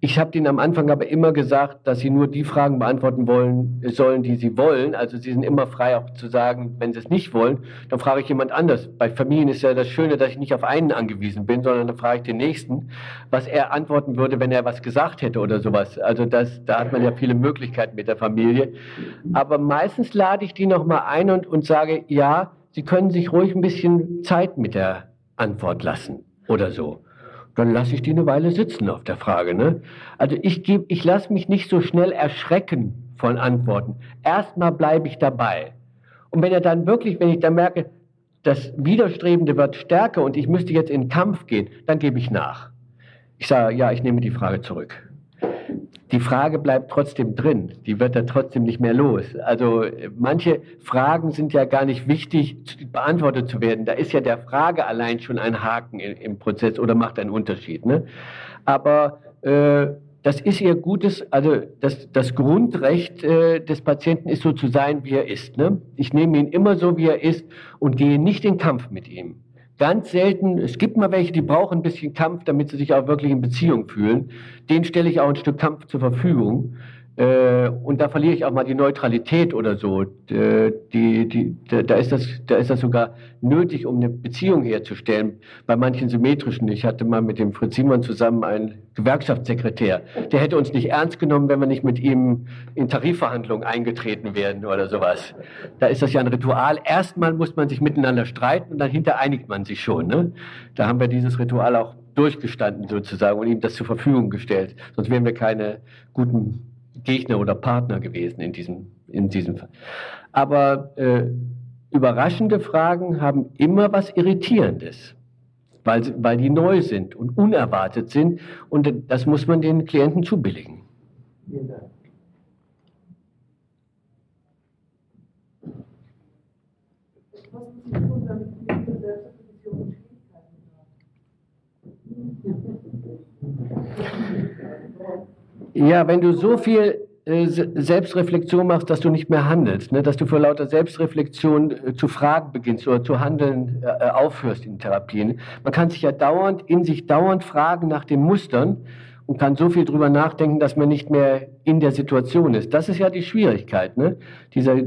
A: Ich habe Ihnen am Anfang aber immer gesagt, dass Sie nur die Fragen beantworten wollen sollen, die Sie wollen. Also Sie sind immer frei, auch zu sagen, wenn Sie es nicht wollen, dann frage ich jemand anders. Bei Familien ist ja das Schöne, dass ich nicht auf einen angewiesen bin, sondern dann frage ich den Nächsten, was er antworten würde, wenn er was gesagt hätte oder sowas. Also das, da hat man ja viele Möglichkeiten mit der Familie. Aber meistens lade ich die nochmal ein und, und sage, ja, Sie können sich ruhig ein bisschen Zeit mit der Antwort lassen oder so dann lasse ich die eine Weile sitzen auf der Frage. Ne? Also ich, ich lasse mich nicht so schnell erschrecken von Antworten. Erstmal bleibe ich dabei. Und wenn er dann wirklich, wenn ich dann merke, das Widerstrebende wird stärker und ich müsste jetzt in Kampf gehen, dann gebe ich nach. Ich sage, ja, ich nehme die Frage zurück die Frage bleibt trotzdem drin. Die wird dann trotzdem nicht mehr los. Also manche Fragen sind ja gar nicht wichtig beantwortet zu werden. Da ist ja der Frage allein schon ein Haken im Prozess oder macht einen Unterschied. Ne? Aber äh, das ist ihr gutes, also das, das Grundrecht äh, des Patienten ist so zu sein, wie er ist. Ne? Ich nehme ihn immer so, wie er ist und gehe nicht in Kampf mit ihm. Ganz selten, es gibt mal welche, die brauchen ein bisschen Kampf, damit sie sich auch wirklich in Beziehung fühlen. Den stelle ich auch ein Stück Kampf zur Verfügung. Äh, und da verliere ich auch mal die Neutralität oder so. Die, die, da, ist das, da ist das sogar nötig, um eine Beziehung herzustellen. Bei manchen symmetrischen. Ich hatte mal mit dem Fritz Simon zusammen einen Gewerkschaftssekretär. Der hätte uns nicht ernst genommen, wenn wir nicht mit ihm in Tarifverhandlungen eingetreten wären oder sowas. Da ist das ja ein Ritual. Erstmal muss man sich miteinander streiten und dann hinter einigt man sich schon. Ne? Da haben wir dieses Ritual auch durchgestanden sozusagen und ihm das zur Verfügung gestellt. Sonst wären wir keine guten Gegner oder Partner gewesen in diesem, in diesem Fall. Aber äh, überraschende Fragen haben immer was Irritierendes, weil, weil die neu sind und unerwartet sind. Und das muss man den Klienten zubilligen. Vielen Dank. Was muss ich tun, damit die Selbstreflexion Schwierigkeiten haben? Ja, wenn du so viel äh, Selbstreflexion machst, dass du nicht mehr handelst, ne? dass du vor lauter Selbstreflexion äh, zu fragen beginnst oder zu handeln äh, äh, aufhörst in Therapien. Man kann sich ja dauernd, in sich dauernd fragen nach den Mustern und kann so viel drüber nachdenken, dass man nicht mehr in der Situation ist. Das ist ja die Schwierigkeit, ne? dieser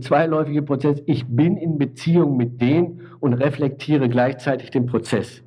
A: zweiläufige Prozess. Ich bin in Beziehung mit denen und reflektiere gleichzeitig den Prozess.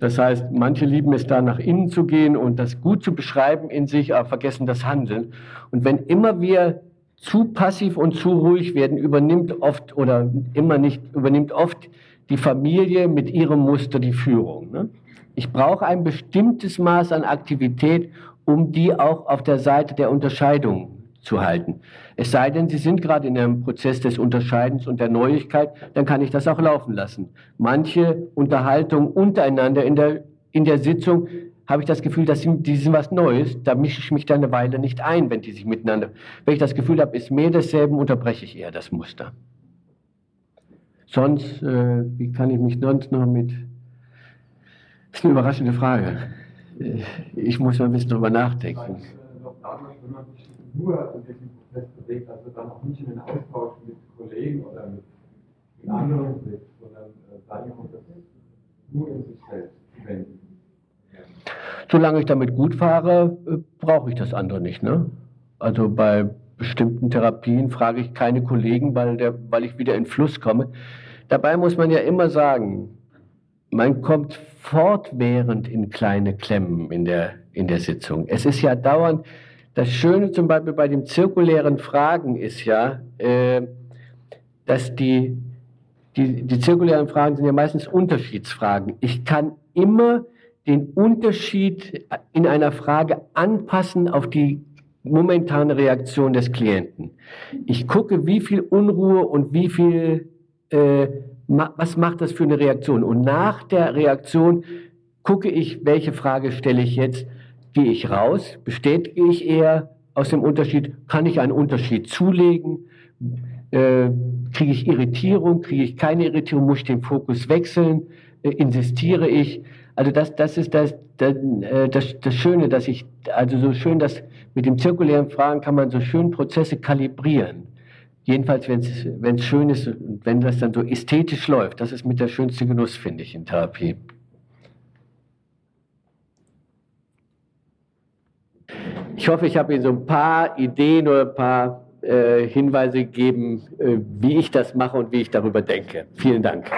A: Das heißt, manche lieben es da nach innen zu gehen und das gut zu beschreiben in sich, aber vergessen das Handeln. Und wenn immer wir zu passiv und zu ruhig werden, übernimmt oft oder immer nicht, übernimmt oft die Familie mit ihrem Muster die Führung. Ne? Ich brauche ein bestimmtes Maß an Aktivität, um die auch auf der Seite der Unterscheidung zu halten. Es sei denn, Sie sind gerade in einem Prozess des Unterscheidens und der Neuigkeit, dann kann ich das auch laufen lassen. Manche Unterhaltungen untereinander in der, in der Sitzung habe ich das Gefühl, dass sie, die sind was Neues, da mische ich mich dann eine Weile nicht ein, wenn die sich miteinander. Wenn ich das Gefühl habe, ist mehr desselben, unterbreche ich eher das Muster. Sonst, äh, wie kann ich mich sonst noch mit. Das ist eine überraschende Frage. Äh, ich muss mal ein bisschen drüber nachdenken. Wenn man sich nur in diesem Prozess bewegt, also dann auch nicht in den Austausch mit Kollegen oder mit, anderen trifft, sondern äh, seine Kompetenz nur in sich selbst wenden. Solange ich damit gut fahre, äh, brauche ich das andere nicht. Ne? Also bei bestimmten Therapien frage ich keine Kollegen, weil, der, weil ich wieder in Fluss komme. Dabei muss man ja immer sagen, man kommt fortwährend in kleine Klemmen in der, in der Sitzung. Es ist ja dauernd, das Schöne zum Beispiel bei den zirkulären Fragen ist ja, äh, dass die, die, die zirkulären Fragen sind ja meistens Unterschiedsfragen. Ich kann immer den Unterschied in einer Frage anpassen auf die momentane Reaktion des Klienten. Ich gucke, wie viel Unruhe und wie viel, äh, was macht das für eine Reaktion? Und nach der Reaktion gucke ich, welche Frage stelle ich jetzt gehe ich raus, bestätige ich eher aus dem Unterschied, kann ich einen Unterschied zulegen, äh, kriege ich Irritierung, kriege ich keine Irritierung, muss ich den Fokus wechseln, äh, insistiere ich. Also das, das ist das, das, äh, das, das Schöne, dass ich, also so schön, dass mit dem zirkulären Fragen kann man so schön Prozesse kalibrieren. Jedenfalls, wenn es schön ist und wenn das dann so ästhetisch läuft, das ist mit der schönste Genuss, finde ich, in Therapie. Ich hoffe, ich habe Ihnen so ein paar Ideen oder ein paar äh, Hinweise gegeben, äh, wie ich das mache und wie ich darüber denke. Vielen Dank.